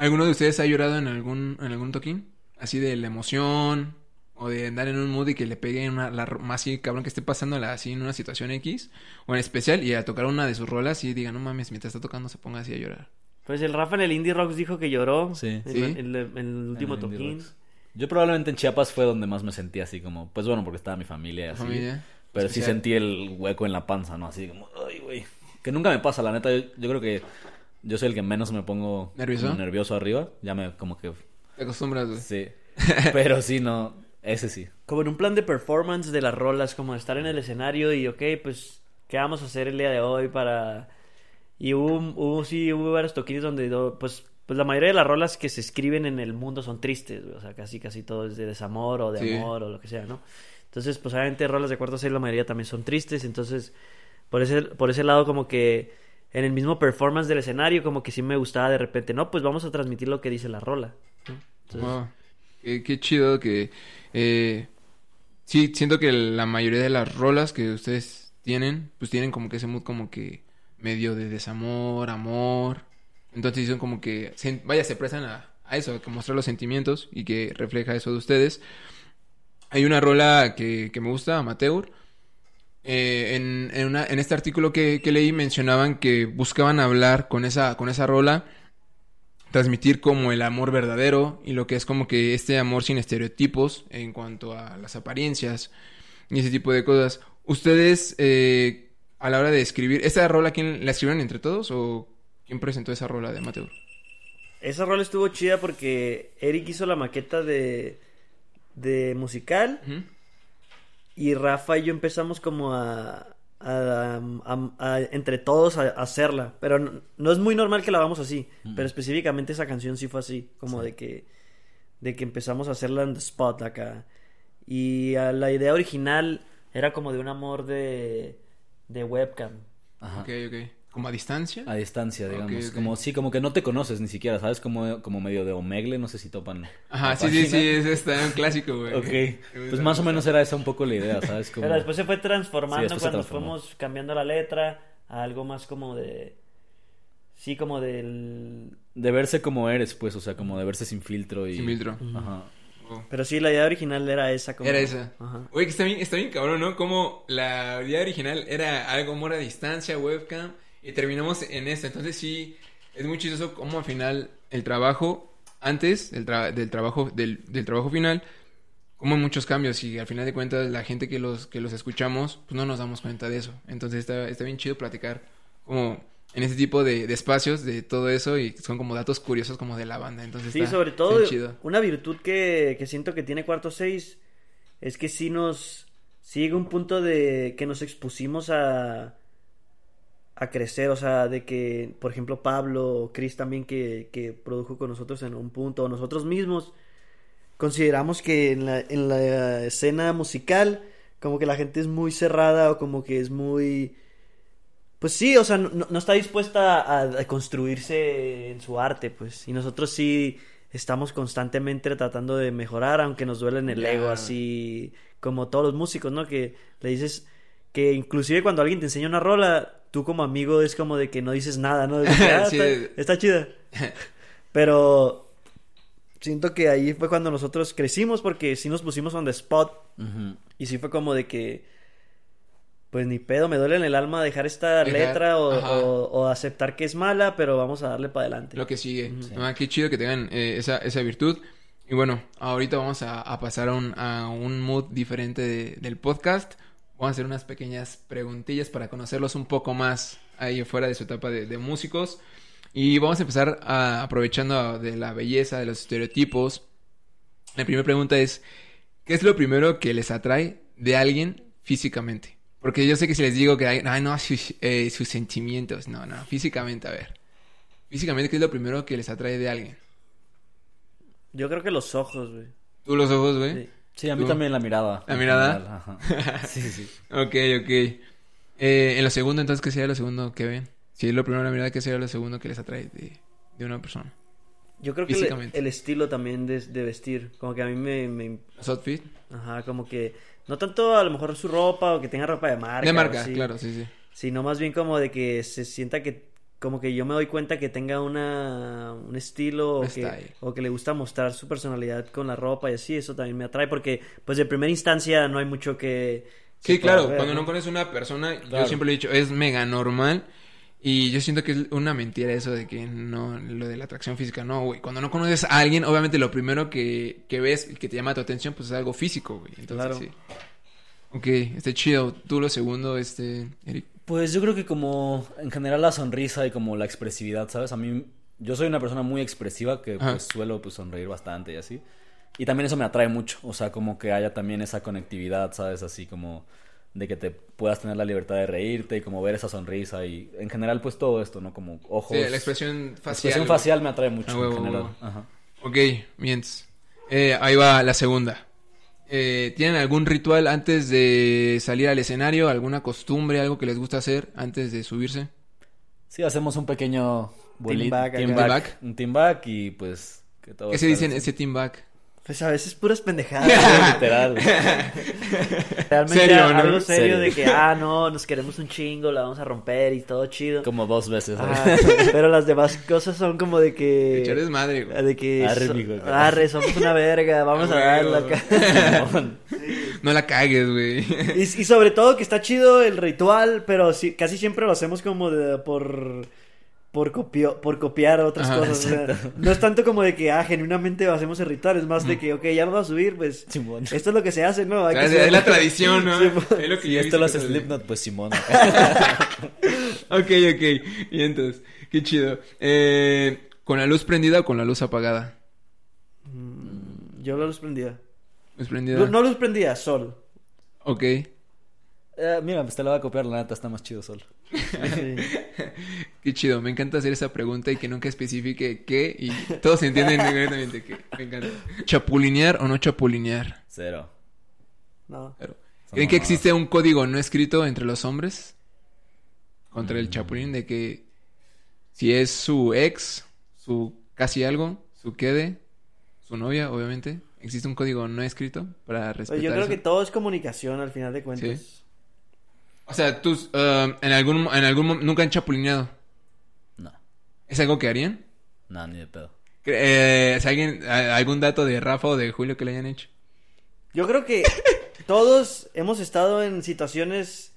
¿Alguno de ustedes ha llorado en algún, en algún toquín? Así de la emoción o de andar en un mood y que le pegue una, la, más así cabrón que esté pasando así en una situación X o en especial y a tocar una de sus rolas y diga, no mames, mientras está tocando se ponga así a llorar. Pues el Rafa en el Indie Rocks dijo que lloró Sí. en, Sí. en- en el último el toquín. Yo probablemente en Chiapas fue donde más me sentí así como, pues bueno, porque estaba mi familia y así. Familia. Pero sí sentí el hueco en la panza, ¿no? Así como, ay, güey. Que nunca me pasa, la neta. Yo, yo creo que yo soy el que menos me pongo ¿Nervioso? nervioso arriba. Ya me, como que, Te acostumbras, güey. sí. Pero sí, no, ese sí. Como en un plan de performance de las rolas, como estar en el escenario y, ok, pues, ¿qué vamos a hacer el día de hoy para...? Y hubo, hubo sí, hubo varios toquines donde, do- pues, pues la mayoría de las rolas que se escriben en el mundo son tristes, güey, o sea, casi, casi todo es de desamor o de Sí. amor o lo que sea, ¿no? Entonces, pues, obviamente, rolas de cuarto serie la mayoría también son tristes, entonces, por ese, por ese lado, como que en el mismo performance del escenario, como que sí me gustaba de repente, no, pues vamos a transmitir lo que dice la rola, ¿no? Entonces, Wow. Qué, chido que... eh, sí, siento que la mayoría de las rolas que ustedes tienen, pues tienen como que ese mood como que medio de desamor, amor. Entonces son como que, vaya, se prestan a, a eso, a mostrar los sentimientos y que refleja eso de ustedes. Hay una rola que, que me gusta, Amateur. Eh, en, en, una- en este artículo que, que leí mencionaban que buscaban hablar con esa, con esa rola transmitir como el amor verdadero y lo que es como que este amor sin estereotipos en cuanto a las apariencias y ese tipo de cosas. ¿Ustedes eh, a la hora de escribir, esta rola quién la escribieron entre todos o quién presentó esa rola de Mateo? Esa rola estuvo chida porque Eric hizo la maqueta de, de musical. Y Rafa y yo empezamos como a, a- a- a- entre todos a, a hacerla. Pero no, no es muy normal que la hagamos así. Pero específicamente esa canción sí fue así. Como de que de que empezamos a hacerla en the spot acá. Y la idea original era como de un amor de, de webcam. Ajá. Ok, ok. ¿Como a distancia? A distancia, digamos. Como, sí, como que no te conoces ni siquiera, ¿sabes? Como, como medio de Omegle, no sé si topan. Ajá, sí, sí, página. sí, es está un clásico, güey. Ok, pues más o menos era esa un poco la idea, ¿sabes? Como... Pero después se fue transformando Sí, cuando fuimos cambiando la letra a algo más como de... Sí, como del... De verse como eres, pues, o sea, como de verse sin filtro y... Sin filtro. Ajá. Oh. Pero sí, la idea original era esa. Como... Era esa. Ajá. Oye, que está bien, está bien cabrón, ¿no? Como la idea original era algo amor a distancia, webcam, y terminamos en esto. Entonces sí, es muy chistoso como al final el trabajo, antes del, tra- del trabajo, del, del trabajo final, como muchos cambios y al final de cuentas la gente que los, que los escuchamos, pues no nos damos cuenta de eso. Entonces está, está bien chido platicar como en este tipo de, de espacios de todo eso y son como datos curiosos como de la banda. Entonces Sí, está- sobre todo, chido. una virtud que, que siento que tiene Cuarto 6 es que sí nos sigue un punto de que nos expusimos a, a crecer, o sea, de que, por ejemplo, Pablo o Chris también que, que produjo con nosotros en un punto, o nosotros mismos, consideramos que en la, en la escena musical, como que la gente es muy cerrada o como que es muy... Pues sí, o sea, no, no está dispuesta a, a construirse en su arte, pues. Y nosotros sí estamos constantemente tratando de mejorar, aunque nos duele en el ego, así como todos los músicos, ¿no? Que le dices que inclusive cuando alguien te enseña una rola, tú como amigo es como de que no dices nada, ¿no? Que, "Ah, Sí. está, está chida. Pero siento que ahí fue cuando nosotros crecimos porque sí nos pusimos on the spot y sí fue como de que, pues ni pedo, me duele en el alma dejar esta Dejar- letra o, ajá. o- o aceptar que es mala, pero vamos a darle para adelante. Lo que sigue. Ujú. Ah, qué chido que tengan eh, esa, esa virtud. Y bueno, ahorita vamos a, a pasar a un, a un mood diferente de- del podcast. Vamos a hacer unas pequeñas preguntillas para conocerlos un poco más ahí fuera de su etapa de, de músicos. Y vamos a empezar a- aprovechando de la belleza, de los estereotipos. La primera pregunta es, ¿qué es lo primero que les atrae de alguien físicamente? Porque yo sé que si les digo que hay, ay, no, sus, eh, sus sentimientos, no, no, físicamente, a ver. Físicamente, ¿qué es lo primero que les atrae de alguien? Yo creo que los ojos, güey. ¿Tú los ojos, güey? Sí. Sí, a mí ¿Tú? también la mirada. ¿La mirada? ajá. Sí, sí. Ok, ok. Eh, en lo segundo, entonces, ¿qué sería lo segundo que ven? Si es lo primero la mirada, ¿qué sería lo segundo que les atrae de, de una persona? Yo creo que el, estilo también de, de vestir, como que a mí me, me-. Ajá, como que... No tanto a lo mejor su ropa o que tenga ropa de marca. de marca, claro, sí, sí. Sino más bien como de que se sienta que... Como que yo me doy cuenta que tenga una, un estilo o que, style. o que le gusta mostrar su personalidad con la ropa y así, eso también me atrae porque pues de primera instancia no hay mucho que... Sí, claro, ver, cuando ¿no? no conoces una persona, yo siempre lo he dicho, es mega normal. Y yo siento que es una mentira eso de que no, lo de la atracción física, no, güey. Cuando no conoces a alguien, obviamente lo primero que, que ves y que te llama tu atención, pues es algo físico, güey. Entonces, Claro. sí. Ok, este chido. Tú lo segundo, este, Eric. Pues yo creo que como en general la sonrisa y como la expresividad, ¿sabes? A mí, yo soy una persona muy expresiva que pues suelo pues sonreír bastante y así. Y también eso me atrae mucho, o sea, como que haya también esa conectividad, ¿sabes? Así como de que te puedas tener la libertad de reírte y como ver esa sonrisa y en general pues todo esto, ¿no? Como ojos. Sí, la expresión la facial. expresión güey. facial me atrae mucho Ah, huevo, en general. huevo. Ajá. Ok, mientras. Eh, ahí va la segunda. Eh, ¿Tienen algún ritual antes de salir al escenario? ¿Alguna costumbre, algo que les gusta hacer antes de subirse? Sí, hacemos un pequeño boli- back team back, un team back y pues que todo ¿Qué se dice en ese team back? Pues a veces puras pendejadas. Literal. Realmente Serio, ¿no? algo serio Serio. de que, ah, no, nos queremos un chingo, la vamos a romper y todo chido. Como dos veces. Ajá, pero las demás cosas son como de que... Echar desmadre, güey. De que... Arre, so- mijo, arre, somos una verga, vamos Ah, a güey, darla acá. No la cagues, güey. Y, y sobre todo que está chido el ritual, pero sí, casi siempre lo hacemos como de, por... Por, copio- por copiar otras Ajá, cosas. o sea, no es tanto como de que, ah, genuinamente hacemos el ritual. Es más de que, ok, ya nos va a subir, pues. Simón. Esto es lo que se hace, ¿no? Hay que es, la tradición, ¿no? Sí, es lo que Si yo he esto lo hace Slipknot, pues Simón. Ok, ok. Y entonces, qué chido. Eh, ¿Con la luz prendida o con la luz apagada? Mm, Yo la luz prendida. Luz prendida. Lu- No luz prendida, sol. Ok. Eh, mira, pues te la voy a copiar, la neta está más chido solo. Sí. Qué chido, me encanta hacer esa pregunta y que nunca especifique qué y todos entienden directamente qué. Me encanta. ¿Chapulinear o no chapulinear? Cero. No. ¿Creen que existe un código no escrito entre los hombres? Contra el chapulín de que si es su ex, su casi algo, su quede, su novia, obviamente, existe un código no escrito para respetar Pues yo creo eso? que todo es comunicación al final de cuentas. Sí. O sea, tú um, en algún en algún nunca han chapulineado. No, ¿Es algo que harían? nada, ni de pedo. Cre- Eh, ¿es alguien, algún dato de Rafa o de Julio que le hayan hecho? Yo creo que todos hemos estado en situaciones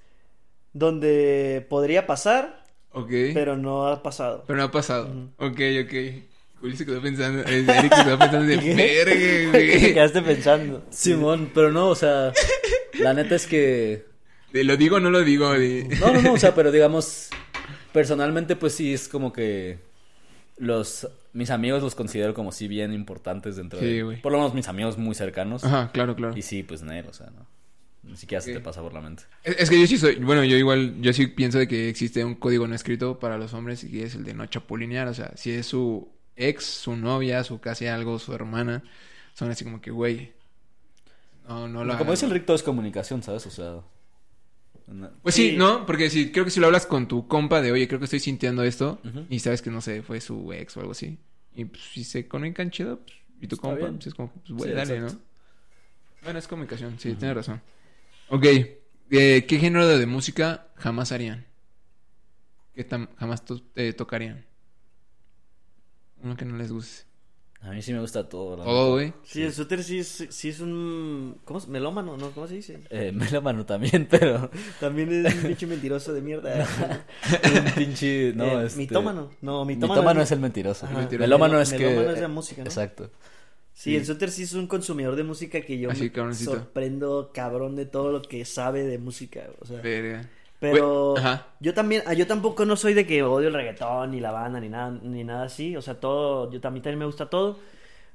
donde podría pasar, Ok. pero no ha pasado. Pero no ha pasado. Ujú. Ok, ok. Julio se quedó pensando. eh, Eric se quedó pensando de ¿Qué? verga, ¿Qué te güey. quedaste pensando? Simón, pero no, o sea, la neta es que... De ¿Lo digo o no lo digo? De- No, no, no, o sea, pero digamos, personalmente pues sí es como que los... Mis amigos los considero como sí bien importantes dentro Sí, de... güey. Por lo menos mis amigos muy cercanos. Ajá, claro, claro. Y sí, pues negro, o sea, no. Ni siquiera se te pasa por la mente. Es, es que yo sí soy, bueno, yo igual, yo sí pienso de que existe un código no escrito para los hombres y es el de no chapulinear, o sea, si es su ex, su novia, su casi algo, su hermana, son así como que, güey, no, no lo como hagas, dice el todo es comunicación, ¿sabes? O sea... no- Pues sí, Sí. ¿no? Porque si, creo que si lo hablas con tu compa de, oye, creo que estoy sintiendo esto, y sabes que, no sé, fue su ex o algo así, y pues, si se conectan chido, pues, y tu Está compa, bien. pues es como, pues, güey, Sí, dale, exacto. ¿no? Bueno, es comunicación, sí, tienes razón. Ok, eh, ¿qué género de música jamás harían? ¿Qué tam- jamás to- eh, tocarían? Uno que no les guste. A mí sí me gusta todo. la Todo, güey. Sí, el Sutter sí es, sí es un... ¿Cómo es? Melómano, ¿no? ¿Cómo se dice? Eh, melómano también, pero... También es un pinche mentiroso de mierda. un pinche... No, Eh, este... mitómano. No, mitómano, Mitómano es el mentiroso. Melómano es que... Melómano es la música, ¿no? Exacto. Sí, el Sutter sí es un consumidor de música que yo Así, me cabroncito. sorprendo cabrón de todo lo que sabe de música. O sea, Verga. Pero yo también, ah, yo tampoco no soy de que odio el reggaetón ni la banda ni nada, ni nada así. O sea, todo, yo también, también me gusta todo.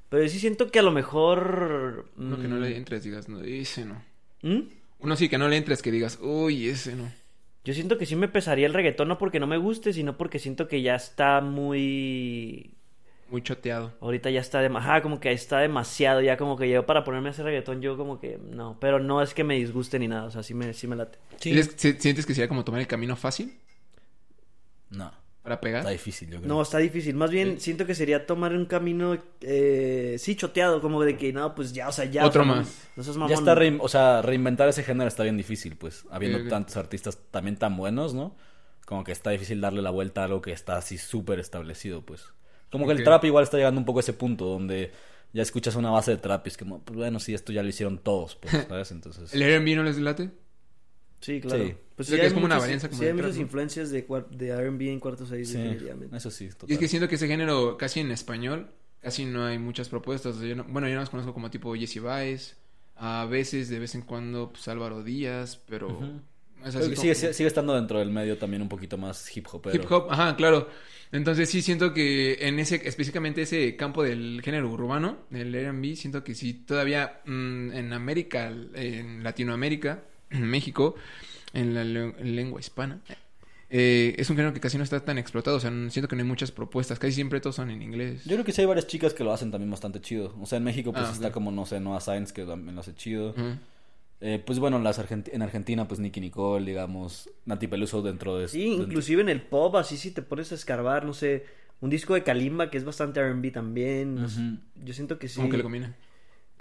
Pero sí siento que a lo mejor. Uno que no mm, le entres, digas, no, ese no. ¿Mm? Uno sí que no le entres, que digas, uy, ese no. Yo siento que sí me pesaría el reggaetón, no porque no me guste, sino porque siento que ya está muy. Muy choteado. Ahorita ya está, dem- ajá, como que está demasiado, ya como que yo para ponerme a hacer reggaetón, yo como que no, pero no es que me disguste ni nada, o sea, sí me, sí me late. ¿Sientes, si- ¿Sientes que sería como tomar el camino fácil No, para pegar? está difícil, yo creo. No, está difícil, más bien siento que sería tomar un camino, eh, sí, choteado, como de que no, pues ya, o sea, ya. Otro o sea, no- más. No seas Ya está, rein- o sea, reinventar ese género está bien difícil, pues, habiendo tantos artistas también tan buenos, ¿no? Como que está difícil darle la vuelta a algo que está así súper establecido, pues. Como que el trap igual está llegando un poco a ese punto donde ya escuchas una base de trap y es como, pues bueno, sí, esto ya lo hicieron todos, pues, ¿sabes? Entonces... ¿El R&B no les late? Sí, claro. Sí. Pues sí que es como una varianza como sí de hay muchas ¿no? influencias de, de R&B en cuarto seis, Sí, definitivamente. eso sí, total. Y es que siento que ese género, casi en español, casi no hay muchas propuestas. Yo no- bueno, yo no los conozco como tipo Jesse Baez. A veces, de vez en cuando, pues Álvaro Díaz, pero... Es así como- sigue, sigue estando dentro del medio también un poquito más hip hop. Hip hop, ajá, claro. Entonces sí siento que en ese, específicamente ese campo del género urbano, del R&B, siento que sí todavía mm, en América, en Latinoamérica, en México, en la le- en lengua hispana, eh, es un género que casi no está tan explotado. O sea, siento que no hay muchas propuestas. Casi siempre todos son en inglés. Yo creo que sí hay varias chicas que lo hacen también bastante chido. O sea, en México pues Ah, está como, no sé, Noah Science que también lo hace chido. Eh, pues bueno, las Argenti- en Argentina pues Nicky Nicole, digamos, Nati Peluso dentro de... Sí, dentro- inclusive en el pop, así si te pones a escarbar, no sé, un disco de Kalimba que es bastante R&B también. Ujú. Yo siento que sí. Como que le combina.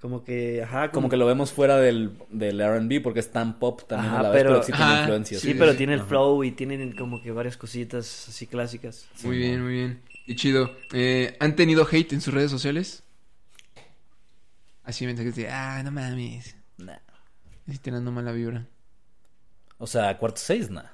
Como que, ajá, Como que lo vemos fuera del, del R&B porque es tan pop también Ajá, a la vez, pero- pero sí tiene influencias. Sí, Sí, pero tiene el Ajá. flow y tienen como que varias cositas así clásicas. Muy Sí, bien, no. muy bien. Y chido. Eh, ¿Han tenido hate en sus redes sociales? Así mensajes de, ah, no mames. Estoy tirando mala vibra. O sea, cuarto seis, nah.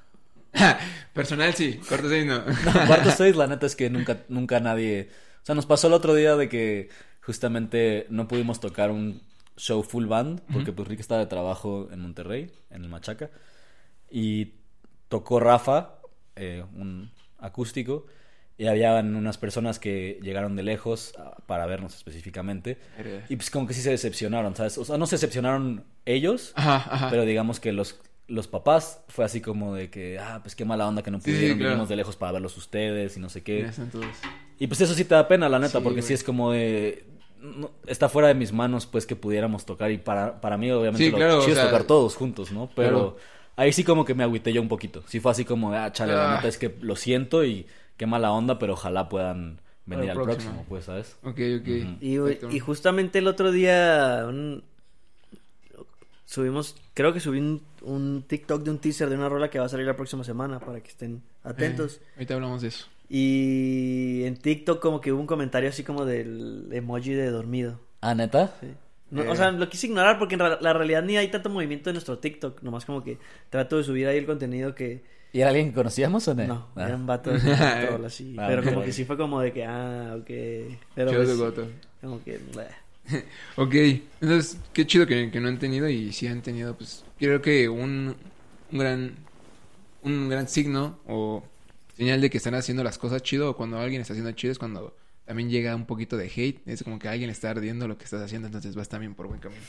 Personal sí, corto seis no. No, cuarto seis, la neta es que nunca, nunca nadie... O sea, nos pasó el otro día de que justamente no pudimos tocar un show full band porque pues Rick estaba de trabajo en Monterrey, en el Machaca. Y tocó Rafa, eh, un acústico, y habían unas personas que llegaron de lejos a- para vernos específicamente. Y pues como que sí se decepcionaron, ¿sabes? O sea, no se decepcionaron ellos, Ajá, ajá. pero digamos que los los papás fue así como de que, ah, pues qué mala onda que no Sí, pudieron, claro. vinimos de lejos para verlos ustedes y no sé qué. Y pues eso sí te da pena, la neta, Sí, porque sí es como de... no- está fuera de mis manos, pues, que pudiéramos tocar. Y para, para mí, obviamente, lo claro, chido sea, es tocar todos juntos, ¿no? Pero claro. ahí sí como que me agüité yo un poquito. Sí fue así como de, ah, chale, la Ah. neta es que lo siento y qué mala onda, pero ojalá puedan venir al próximo. próximo, pues, ¿sabes? Ok, ok. Y, justamente el otro día un- subimos, creo que subí un, un TikTok de un teaser de una rola que va a salir la próxima semana para que estén atentos. Eh, ahorita hablamos de eso. Y en TikTok como que hubo un comentario así como del emoji de dormido. Ah, ¿neta? Sí. No, Eh. O sea, lo quise ignorar porque en ra- la realidad ni hay tanto movimiento en nuestro TikTok. Nomás como que trato de subir ahí el contenido que... ¿Y era alguien que conocíamos o no? No, Ah. eran vatos de troll así. Ah, pero como que sí fue como de que, ah, ok. Pero Chido pues, goto. como que... bleh. Ok, entonces qué chido que, que no han tenido y si han tenido, pues creo que un, un gran un gran signo o señal de que están haciendo las cosas chido o cuando alguien está haciendo chido es cuando también llega un poquito de hate, es como que alguien está ardiendo lo que estás haciendo, entonces vas también por buen camino.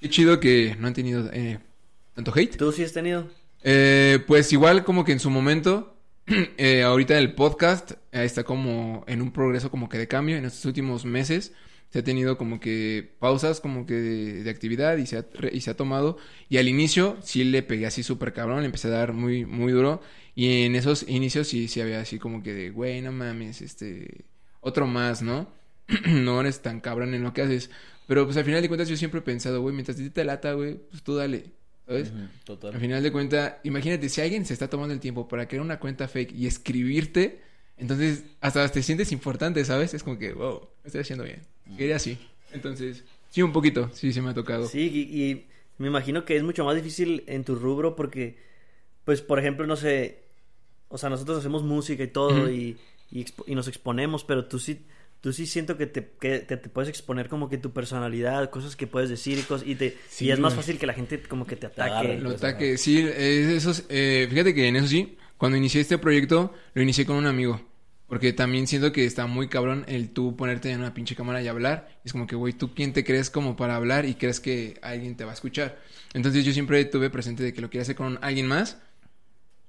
Qué chido que no han tenido eh, tanto hate. ¿Tú sí has tenido? Eh, pues igual como que en su momento, eh, ahorita el podcast eh, está como en un progreso como que de cambio en estos últimos meses. Se ha tenido como que pausas como que de, de actividad y se, ha, y se ha tomado. Y al inicio sí le pegué así súper cabrón, le empecé a dar muy, muy duro. Y en esos inicios sí, sí había así como que de, güey, no mames, este, otro más, ¿no? no eres tan cabrón en lo que haces. Pero pues al final de cuentas yo siempre he pensado, güey, mientras te lata, güey, pues tú dale, ¿sabes? Total. Al final de cuentas, imagínate, si alguien se está tomando el tiempo para crear una cuenta fake y escribirte, entonces hasta te sientes importante, ¿sabes? Es como que, wow, lo estoy haciendo bien. Quería así. Entonces, sí, un poquito, sí, se me ha tocado. Sí, y, y me imagino que es mucho más difícil en tu rubro porque, pues, por ejemplo, no sé, o sea, nosotros hacemos música y todo y, y, y nos exponemos, pero tú sí, tú sí siento que te, que te, te puedes exponer como que tu personalidad, cosas que puedes decir y cosas, y, te, Sí, y es más fácil que la gente como que te ataque. Lo ataque, sí, eso es- eh, fíjate que en eso sí, cuando inicié este proyecto, lo inicié con un amigo. Porque también siento que está muy cabrón el tú ponerte en una pinche cámara y hablar. Es como que, güey, ¿tú quién te crees como para hablar y crees que alguien te va a escuchar? Entonces yo siempre tuve presente de que lo quería hacer con alguien más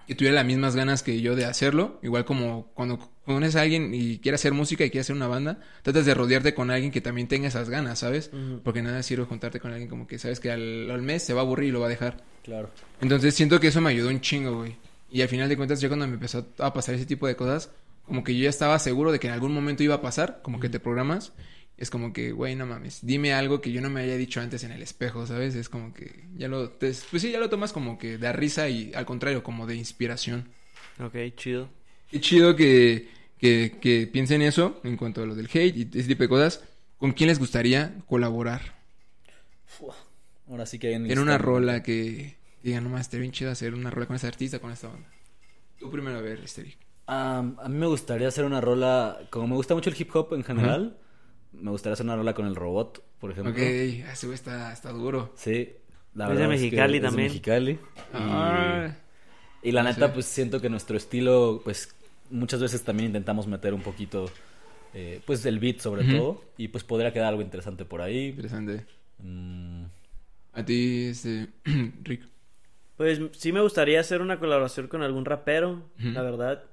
que tuviera las mismas ganas que yo de hacerlo. Igual como cuando conoces a alguien y quiere hacer música y quiere hacer una banda, tratas de rodearte con alguien que también tenga esas ganas, ¿sabes? Porque nada sirve juntarte con alguien como que sabes que al, al mes se va a aburrir y lo va a dejar. Claro. Entonces siento que eso me ayudó un chingo, güey. Y al final de cuentas, ya cuando me empezó a pasar ese tipo de cosas, como que yo ya estaba seguro de que en algún momento iba a pasar, como que te programas. Es como que, güey, no mames, dime algo que yo no me haya dicho antes en el espejo, ¿sabes? Es como que ya lo, te- pues sí, ya lo tomas como que da risa y al contrario, como de inspiración. Ok, chido. Qué chido que, que, que piensen eso en cuanto a lo del hate y ese tipo de cosas. ¿Con quién les gustaría colaborar? Fua. Ahora sí que hay En una rola que digan, no más, estaría bien chido hacer una rola con ese artista, con esta banda. Tú primero a ver, Esteric. Am, a mí me gustaría hacer una rola, como me gusta mucho el hip hop en general, me gustaría hacer una rola con el robot, por ejemplo. Ok, ese güey está, está duro. Sí, la Es de verdad es que Mexicali es de también. Mexicali. Y, Ah, y la no neta, sé. pues siento que nuestro estilo, pues muchas veces también intentamos meter un poquito, eh, pues el beat sobre todo, y pues podría quedar algo interesante por ahí. interesante. Mm, A ti, este, Rick. Pues sí me gustaría hacer una colaboración con algún rapero, la verdad.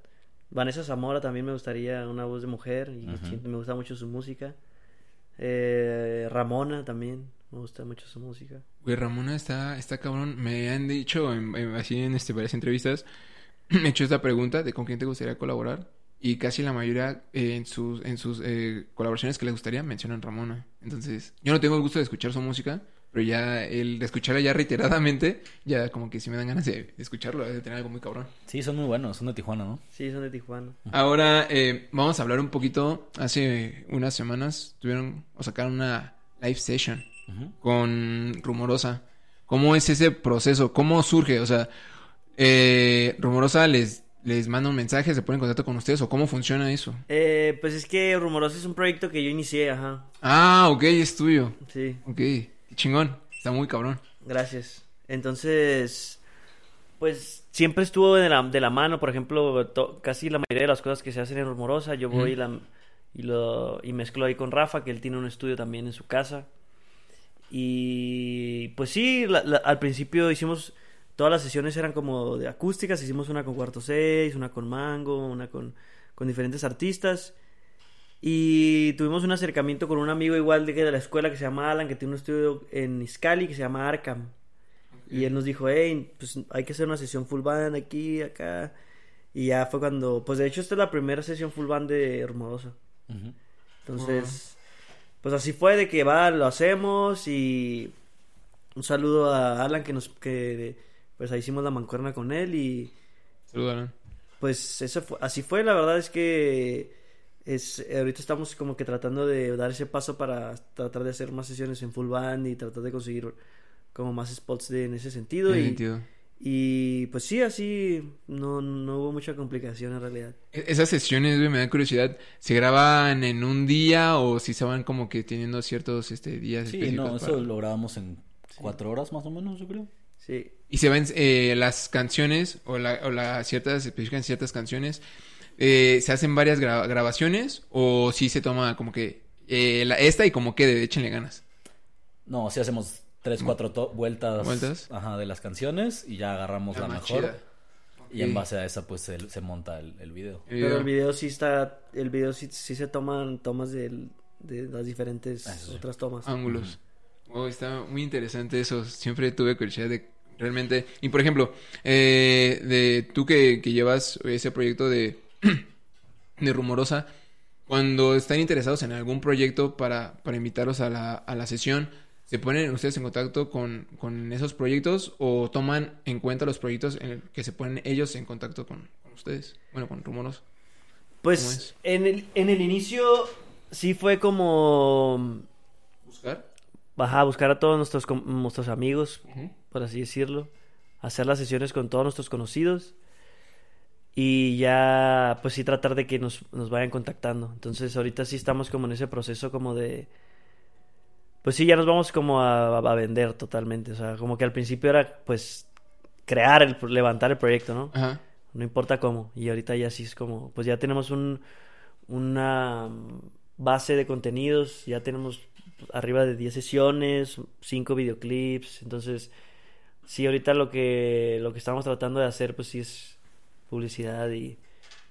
Vanessa Zamora también me gustaría una voz de mujer y me gusta mucho su música. Eh, Ramona también, me gusta mucho su música. Güey, Ramona está, está cabrón. Me han dicho en- así en este, varias entrevistas, he hecho esta pregunta de con quién te gustaría colaborar. Y casi la mayoría eh, en sus, en sus eh, colaboraciones que les gustaría mencionan Ramona. Entonces, yo no tengo el gusto de escuchar su música, pero ya el de escucharla ya reiteradamente, ya como que sí me dan ganas de, escucharlo, de tener algo muy cabrón. sí, son muy buenos, son de Tijuana, ¿no? Sí, son de Tijuana. Ahora eh, vamos a hablar un poquito. Hace unas semanas tuvieron o sacaron una live session con Rumorosa. ¿Cómo es ese proceso? ¿Cómo surge? O sea, eh, Rumorosa les, les manda un mensaje, se pone en contacto con ustedes o cómo funciona eso. Eh, pues es que Rumorosa es un proyecto que yo inicié, ajá. Ah, ok, es tuyo. Sí, Ok, chingón. Está muy cabrón. gracias. Entonces, pues siempre estuvo de la, de la mano, por ejemplo, to- casi la mayoría de las cosas que se hacen en Rumorosa, yo voy y, la, y, lo, y mezclo ahí con Rafa, que él tiene un estudio también en su casa. Y pues sí, la- la- al principio hicimos todas las sesiones eran como de acústicas. Hicimos una con Cuarto Seis, una con Mango, una con, con diferentes artistas. Y tuvimos un acercamiento con un amigo igual de, de la escuela que se llama Alan, que tiene un estudio en Iscali que se llama Arkham. Y él nos dijo, hey, pues hay que hacer una sesión full band aquí, acá. Y ya fue cuando, pues de hecho esta es la primera sesión full band de. Ujú. Entonces, pues así fue de que va, lo hacemos y un saludo a Alan que nos, que pues ahí hicimos la mancuerna con él y Saludos, Alan. pues eso fue, así fue, la verdad es que es, ahorita estamos como que tratando de dar ese paso para tratar de hacer más sesiones en full band y tratar de conseguir como más spots de, en ese sentido y, sentido. y pues sí, así no, no hubo mucha complicación en realidad. E- Esas sesiones, me da curiosidad. ¿Se graban en un día o si se van como que teniendo ciertos este, días Sí, específicos? no, eso para- lo grabamos en cuatro horas más o menos, yo creo. Sí, Y se ven eh, las canciones o, la, o la ciertas, especifican ciertas canciones. Eh, ¿Se hacen varias gra- grabaciones o si se toma como que eh, la- esta y como quede, échenle ganas? No, sí hacemos tres, cuatro to- vueltas, ¿Vueltas? Ajá, de las canciones y ya agarramos la, más mejor. chida. Y en base a esa, pues se, se monta el, el video. pero el video sí está, el video sí, sí se toman tomas del- de, las diferentes Ah, Eso sí. otras tomas. ángulos. Oh, está muy interesante eso. Siempre tuve curiosidad de realmente. Y por ejemplo, eh, de tú que, que llevas ese proyecto de, de Rumorosa, cuando están interesados en algún proyecto para, para invitarlos a la, a la sesión, ¿se ponen ustedes en contacto con, con esos proyectos o toman en cuenta los proyectos en el que se ponen ellos en contacto con, con ustedes? Bueno, con Rumorosa. ¿Cómo Pues es? en el, en el inicio sí fue como ¿Buscar? ajá, buscar a todos nuestros, nuestros amigos, por así decirlo, hacer las sesiones con todos nuestros conocidos y ya pues sí tratar de que nos, nos vayan contactando. Entonces ahorita sí estamos como en ese proceso como de... Pues sí, ya nos vamos como a, a vender totalmente. O sea, como que al principio era pues crear, el, levantar el proyecto, ¿no? Ajá. No importa cómo. Y ahorita ya sí es como, pues ya tenemos un, una base de contenidos, ya tenemos arriba de 10 sesiones, 5 videoclips. Entonces, sí, ahorita lo que, lo que estamos tratando de hacer, pues sí es publicidad y,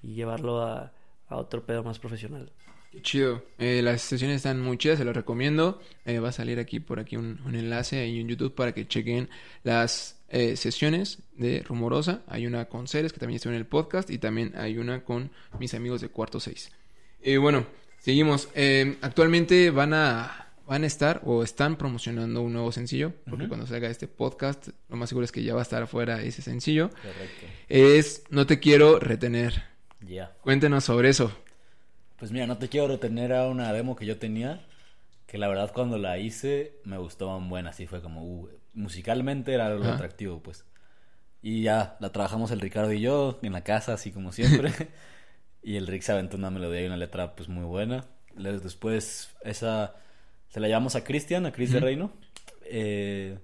y llevarlo a, otro pedo más profesional. Qué chido. Eh, las sesiones están muy chidas, se las recomiendo. Eh, va a salir aquí por aquí un, enlace ahí en YouTube para que chequen las eh, sesiones de Rumorosa. Hay una con Ceres que también estuvo en el podcast y también hay una con mis amigos de Cuarto 6. Eh, bueno, seguimos. Actualmente van a van a estar o están promocionando un nuevo sencillo, porque Ujú. cuando salga este podcast, lo más seguro es que ya va a estar afuera ese sencillo. Correcto. Es No te quiero retener. Ya. Cuéntenos sobre eso. Pues mira, no te quiero retener a una demo que yo tenía, que la verdad cuando la hice me gustó un buen, así fue como, uh, musicalmente era algo Ajá. atractivo, pues. Y ya, la trabajamos el Ricardo y yo en la casa, así como siempre. y el Rick se aventó una melodía y una letra pues muy buena. Después esa se la llevamos a Cristian, a Chris de. Reino. Eh,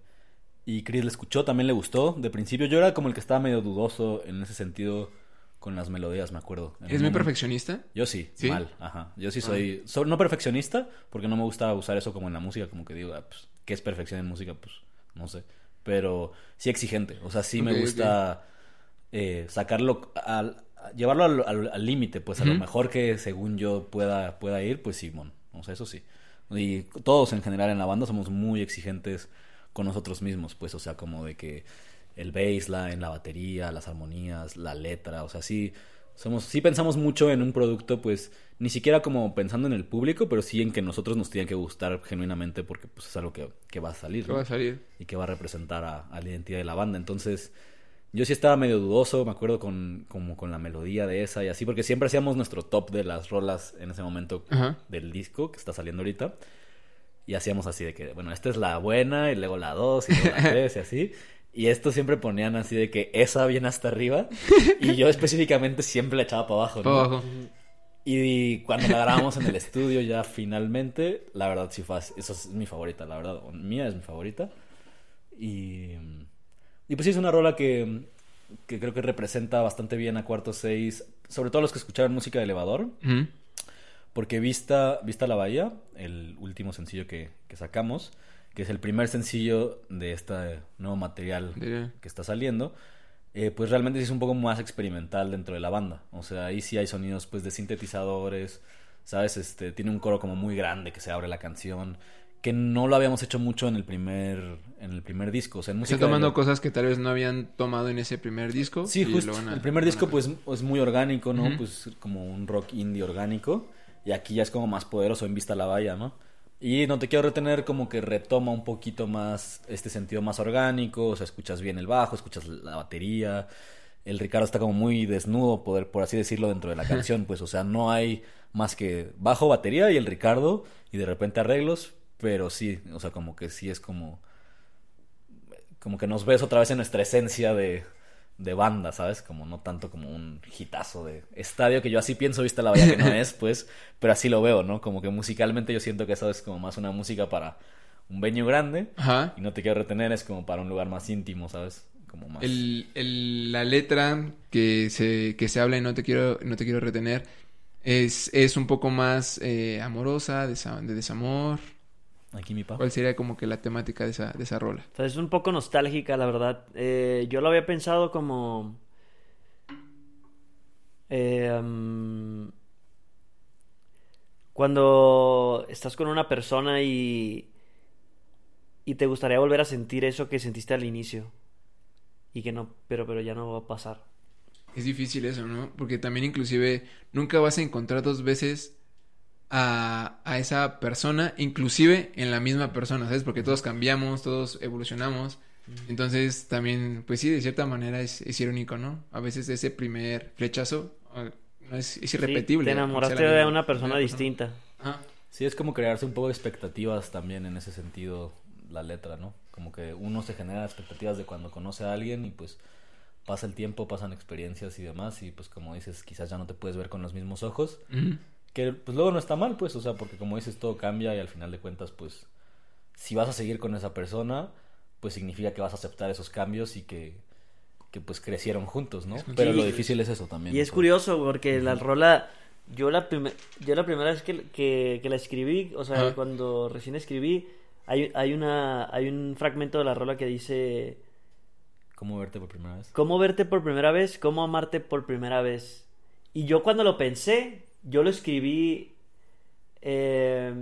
y Chris le escuchó, también le gustó. De principio yo era como el que estaba medio dudoso en ese sentido con las melodías, me acuerdo. En ¿Eres un muy perfeccionista? yo sí, ¿Sí? mal, ajá. Yo sí Ah. soy, so- no perfeccionista, porque no me gusta usar eso como en la música, como que digo, ah, pues, ¿qué es perfección en música? Pues, no sé. Pero sí exigente, o sea, sí me gusta eh, sacarlo, al, llevarlo al límite, pues a lo mejor que según yo pueda, pueda ir, pues sí, bueno, o sea, eso sí. Y todos en general en la banda somos muy exigentes con nosotros mismos, pues, o sea, como de que el baseline, la batería, las armonías, la letra, o sea, sí somos sí pensamos mucho en un producto, pues ni siquiera como pensando en el público, pero sí en que nosotros nos tiene que gustar genuinamente porque pues es algo que, que va a salir, ¿Qué ¿no? va a salir? y que va a representar a, a la identidad de la banda. Entonces, yo sí estaba medio dudoso, me acuerdo con, como con la melodía de esa y así, porque siempre hacíamos nuestro top de las rolas en ese momento Ajá. del disco que está saliendo ahorita. Y hacíamos así de que, bueno, esta es la buena y luego la dos y luego la tres y así. Y esto siempre ponían así de que esa viene hasta arriba y yo específicamente siempre la echaba para abajo. ¿no? Para abajo. Y cuando la grabamos en el estudio ya finalmente, la verdad sí fue así. Esa es mi favorita, la verdad. Mía es mi favorita. Y, y pues sí, es una rola que, que creo que representa bastante bien a Cuarto 6, sobre todo los que escucharon música de elevador. Porque Vista, Vista la Bahía, el último sencillo que, que sacamos, que es el primer sencillo de este nuevo material que está saliendo, eh, pues realmente sí es un poco más experimental dentro de la banda. O sea, ahí sí hay sonidos pues de sintetizadores, ¿sabes? Este, tiene un coro como muy grande que se abre la canción, que no lo habíamos hecho mucho en el primer, en el primer disco. O sea, en música Están tomando de- cosas que tal vez no habían tomado en ese primer disco. Sí, justo. a- el primer disco pues es muy orgánico, ¿no? Pues como un rock indie orgánico. Y aquí ya es como más poderoso en vista a la valla, ¿no? Y no te quiero retener como que retoma un poquito más este sentido más orgánico, o sea, escuchas bien el bajo, escuchas la batería. El Ricardo está como muy desnudo, poder, por así decirlo, dentro de la canción, pues, o sea, no hay más que bajo, batería y el Ricardo y de repente arreglos, pero sí, o sea, como que sí es como como que nos ves otra vez en nuestra esencia de, de banda, ¿sabes? Como no tanto como un hitazo de estadio, que yo así pienso, viste la valla que no es, pues, pero así lo veo, ¿no? Como que musicalmente yo siento que eso es como más una música para un venue grande Ajá. y no te quiero retener, es como para un lugar más íntimo, ¿sabes? Como más... El, el- la letra que se, que se habla y no te quiero, no te quiero retener es, es un poco más eh, amorosa, de desamor. Aquí mi papá. ¿Cuál sería como que la temática de esa, de esa rola? O sea, es un poco nostálgica, la verdad. Eh, yo lo había pensado como... eh, mm, cuando estás con una persona y... Y te gustaría volver a sentir eso que sentiste al inicio. Y que no, pero, pero ya no va a pasar. Es difícil eso, ¿no? Porque también inclusive nunca vas a encontrar dos veces a, a esa persona, inclusive en la misma persona, ¿sabes? Porque todos cambiamos, todos evolucionamos. Entonces también, pues sí, de cierta manera es, es irónico, ¿no? A veces ese primer flechazo no es, es Sí, irrepetible. te enamoraste de una persona distinta. Sí, es como crearse un poco de expectativas también en ese sentido, la letra, ¿no? Como que uno se genera expectativas de cuando conoce a alguien y pues pasa el tiempo, pasan experiencias y demás y pues como dices, quizás ya no te puedes ver con los mismos ojos. Que pues luego no está mal, pues, o sea, porque como dices, todo cambia y al final de cuentas, pues, si vas a seguir con esa persona, pues significa que vas a aceptar esos cambios y que, que pues crecieron juntos, ¿no? Pero lo difícil es eso también. Y o es sea. curioso porque la rola, yo la, primer- yo la primera vez que, que, que la escribí, o sea, cuando recién escribí, hay, hay, una, hay un fragmento de la rola que dice, ¿Cómo verte por primera vez? ¿cómo verte por primera vez? ¿Cómo amarte por primera vez? Y yo cuando lo pensé, yo lo escribí eh,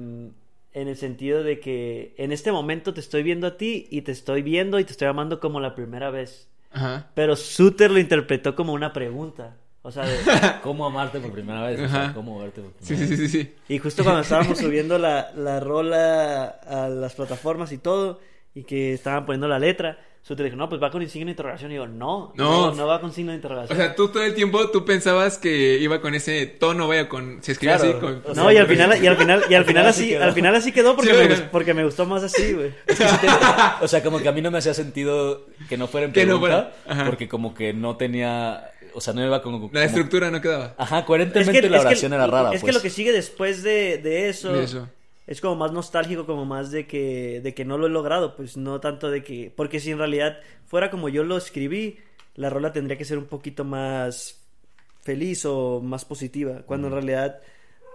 en el sentido de que en este momento te estoy viendo a ti y te estoy viendo y te estoy amando como la primera vez. Ajá. Pero Suter lo interpretó como una pregunta. O sea, de- ¿Cómo amarte por primera vez? O sea. ¿Cómo verte por primera Sí, sí, vez? sí, sí. Y justo cuando estábamos subiendo la, la rola a las plataformas y todo, y que estaban poniendo la letra, Suter dijo, no, pues va con signo de interrogación. Y yo, no, No. no, no va con signo de O interrogación. sea, tú todo el tiempo tú pensabas que iba con ese tono, vaya, con... Se escribe Claro, así con... o no, sea, y al final, y al final, y al final Así quedó. al final así quedó porque, Sí, me, bueno. porque me gustó más así, güey. Es que sí te- o sea, como que a mí no me hacía sentido que no fuera en no pregunta, fuera, porque como que no tenía, o sea, no iba como... La estructura no quedaba. Ajá, coherentemente la oración era rara, es que pues. lo que sigue después de, de eso, De eso. Es como más nostálgico, como más de que, de que no lo he logrado, pues no tanto de que, porque si en realidad fuera como yo lo escribí, la rola tendría que ser un poquito más feliz o más positiva, cuando en realidad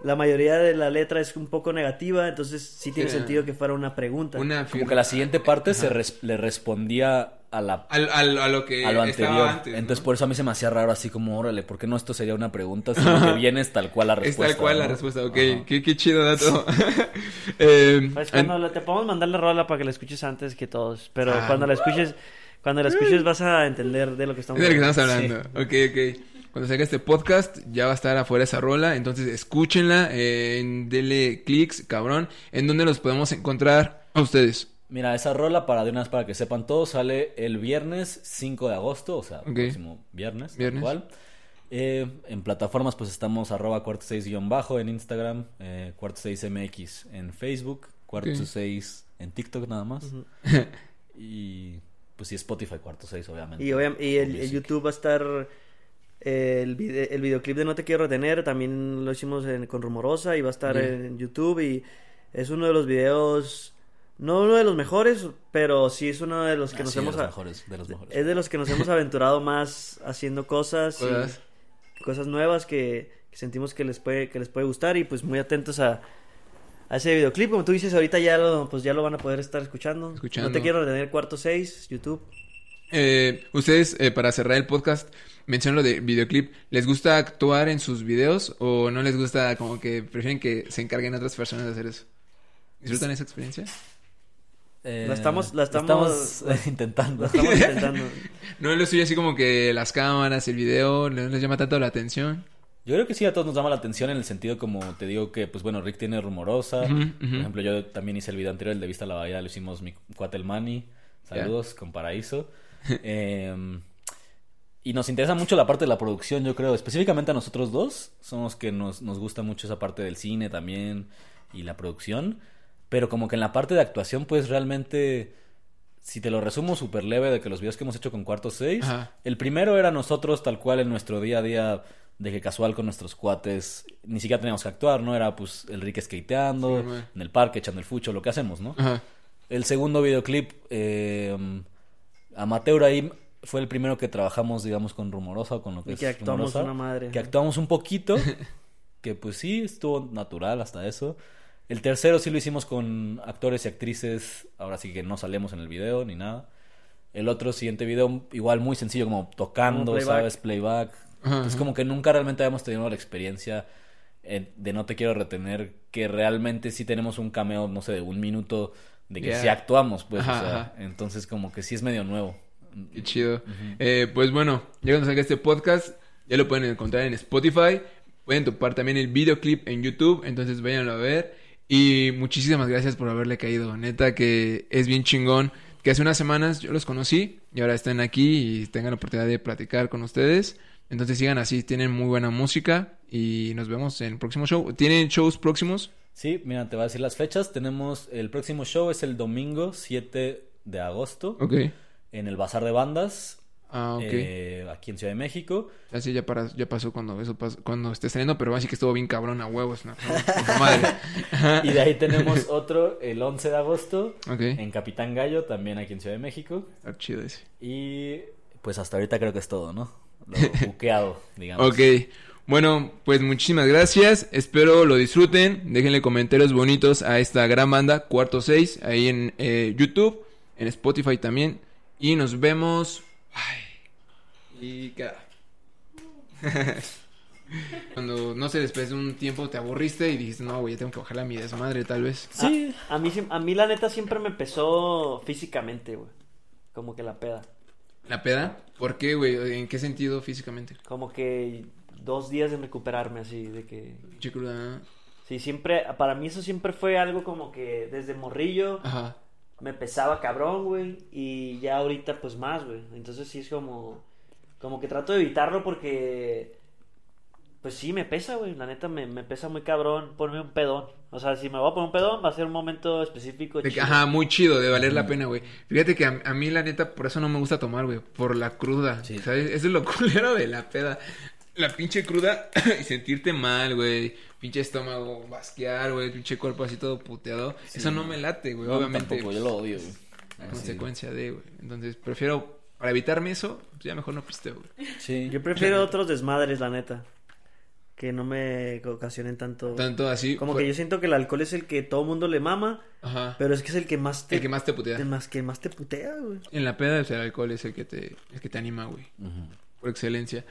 la mayoría de la letra es un poco negativa, entonces sí tiene Sí. sentido que fuera una pregunta. Una Como que la siguiente parte se res- le respondía a la Al, al- a lo que a lo estaba anterior. antes, ¿no? Entonces por eso a mí se me hacía raro así como, órale, ¿por qué no esto sería una pregunta? Sino que vienes tal cual la Es respuesta. tal cual la respuesta, ok. Qué, qué chido dato. eh, Pues cuando la- te podemos mandar la rola para que la escuches antes que todos, pero Ah. cuando la escuches, cuando la escuches vas a entender de lo que estamos Es de lo que estamos hablando. hablando. Ok, ok. Cuando salga este podcast, ya va a estar afuera esa rola. Entonces, escúchenla. Eh, denle clics, cabrón. ¿En dónde los podemos encontrar a ustedes? Mira, esa rola, para de una vez para que sepan todos, sale el viernes 5 de agosto, o sea, Ok. el próximo viernes, cual. Eh, en plataformas, pues estamos arroba cuarto 6 guion bajo en Instagram, eh, cuarto 6 MX en Facebook, cuarto Ok. 6 en TikTok nada más. y pues sí, Spotify cuarto 6, obviamente. Y, obvia- y el. YouTube va a estar el, vide- el videoclip de No te quiero retener, también lo hicimos en- con Rumorosa y va a estar en YouTube y es uno de los videos, no uno de los mejores, pero sí es uno de los que Ah, nos sí, de hemos... los mejores, de los mejores. Es de los que nos hemos aventurado más haciendo cosas, y- Cosas. cosas nuevas que, que sentimos que les puede que les puede gustar y pues muy atentos a, a ese videoclip. Como tú dices, ahorita ya lo, pues ya lo van a poder estar escuchando. Escuchando. No te quiero retener cuarto 6, YouTube. Eh, ustedes, eh, para cerrar el podcast, mencionan lo de videoclip. ¿Les gusta actuar en sus videos o no les gusta como que prefieren que se encarguen otras personas de hacer eso? ¿Disfrutan esa experiencia? Eh, La estamos- la estamos- estamos intentando. Lo estamos intentando. ¿No es lo suyo así como que las cámaras, el video, no les llama tanto la atención? Yo creo que sí a todos nos llama la atención en el sentido como te digo que, pues bueno, Rick tiene Rumorosa. Por ejemplo, yo también hice el video anterior, el de Vista a la Bahía, lo hicimos mi cuate el. Saludos, con Paraíso. Em, y nos interesa mucho la parte de la producción, yo creo. Específicamente a nosotros dos. Somos que nos, nos gusta mucho esa parte del cine también y la producción. Pero como que en la parte de actuación, pues realmente... Si te lo resumo súper leve de que los videos que hemos hecho con Cuarto 6, Ajá. el primero era nosotros tal cual en nuestro día a día de que casual con nuestros cuates, ni siquiera teníamos que actuar, ¿no? Era pues Rick skateando, Sí, en el parque echando el fucho, lo que hacemos, ¿no? Ajá. El segundo videoclip, eh, Amateur ahí fue el primero que trabajamos, digamos, con Rumorosa o con lo que Y es que actuamos Rumorosa, una madre. Que actuamos un poquito, que pues sí, estuvo natural hasta eso. El tercero sí lo hicimos con actores y actrices, ahora sí que no salimos en el video ni nada. El otro siguiente video, igual muy sencillo, como tocando, Como playback. ¿sabes? Playback. Es ajá. como que nunca realmente habíamos tenido la experiencia eh, de No Te Quiero Retener, que realmente sí tenemos un cameo, no sé, de un minuto, de que Ya. sí actuamos, pues, Ajá, o sea, ajá. entonces como que sí es medio nuevo. Qué chido. Eh, pues bueno, ya cuando salga este podcast, ya lo pueden encontrar en Spotify. Pueden topar también el videoclip en YouTube, entonces váyanlo a ver. Y muchísimas gracias por haberle caído. Neta que es bien chingón. Que hace unas semanas yo los conocí y ahora están aquí y tengan la oportunidad de platicar con ustedes. Entonces sigan así, tienen muy buena música y nos vemos en el próximo show. ¿Tienen shows próximos? Sí, mira, te voy a decir las fechas. Tenemos el próximo show, es el domingo 7 de agosto, Ok. En el Bazar de Bandas, Ah, ok. eh, aquí en Ciudad de México. Así ya, para, ya pasó cuando eso pasó, cuando esté saliendo, pero así que estuvo bien cabrón a huevos, ¿no? Puta madre. Y de ahí tenemos otro el 11 de agosto, Ok. en Capitán Gallo, también aquí en Ciudad de México. Está chido ese. Y pues hasta ahorita creo que es todo, ¿no? Lo buqueado, digamos. Ok. Bueno, pues muchísimas gracias. Espero lo disfruten. Déjenle comentarios bonitos a esta gran banda, Cuarto 6, ahí en eh, YouTube, en Spotify también. Y nos vemos. Ay. Y queda. Cuando, no sé, después de un tiempo te aburriste y dijiste, no, güey, ya tengo que bajarle a mi desmadre, tal vez. Sí. A, a mí, a mí la neta siempre me pesó físicamente, güey. Como que la peda. ¿La peda? ¿Por qué, güey? ¿En qué sentido físicamente? Como que dos días de recuperarme así, de que... Pinche cruda. Sí, siempre, para mí eso siempre fue algo como que desde morrillo Ajá. Me pesaba cabrón, güey. Y ya ahorita pues más, güey. Entonces sí es como, como que trato de evitarlo porque, pues sí, me pesa, güey. La neta me, me pesa muy cabrón ponerme un pedón. O sea, si me voy a poner un pedón va a ser un momento específico. De que- chido. ajá, muy chido, de valer la pena, güey. Fíjate que a, a mí, la neta, por eso no me gusta tomar, güey. Por la cruda. Sí. ¿Sabes? Eso es lo culero de la peda. La pinche cruda y sentirte mal, güey. Pinche estómago, basquear, güey. Pinche cuerpo así todo puteado. Eso no me late, güey. No, Obviamente. tampoco, yo lo odio, güey. La consecuencia de, güey. Entonces, prefiero, para evitarme eso, pues ya mejor no pisteo, güey. Sí. Yo prefiero otros desmadres, la neta. Que no me ocasionen tanto... Tanto así. Como fue- que yo siento que el alcohol es el que todo mundo le mama, Ajá. pero es que es el que más te... El que más te putea. el más, que más te putea, güey. En la peda, o sea, el alcohol es el que te, el que te anima, güey. Ujú. Por excelencia.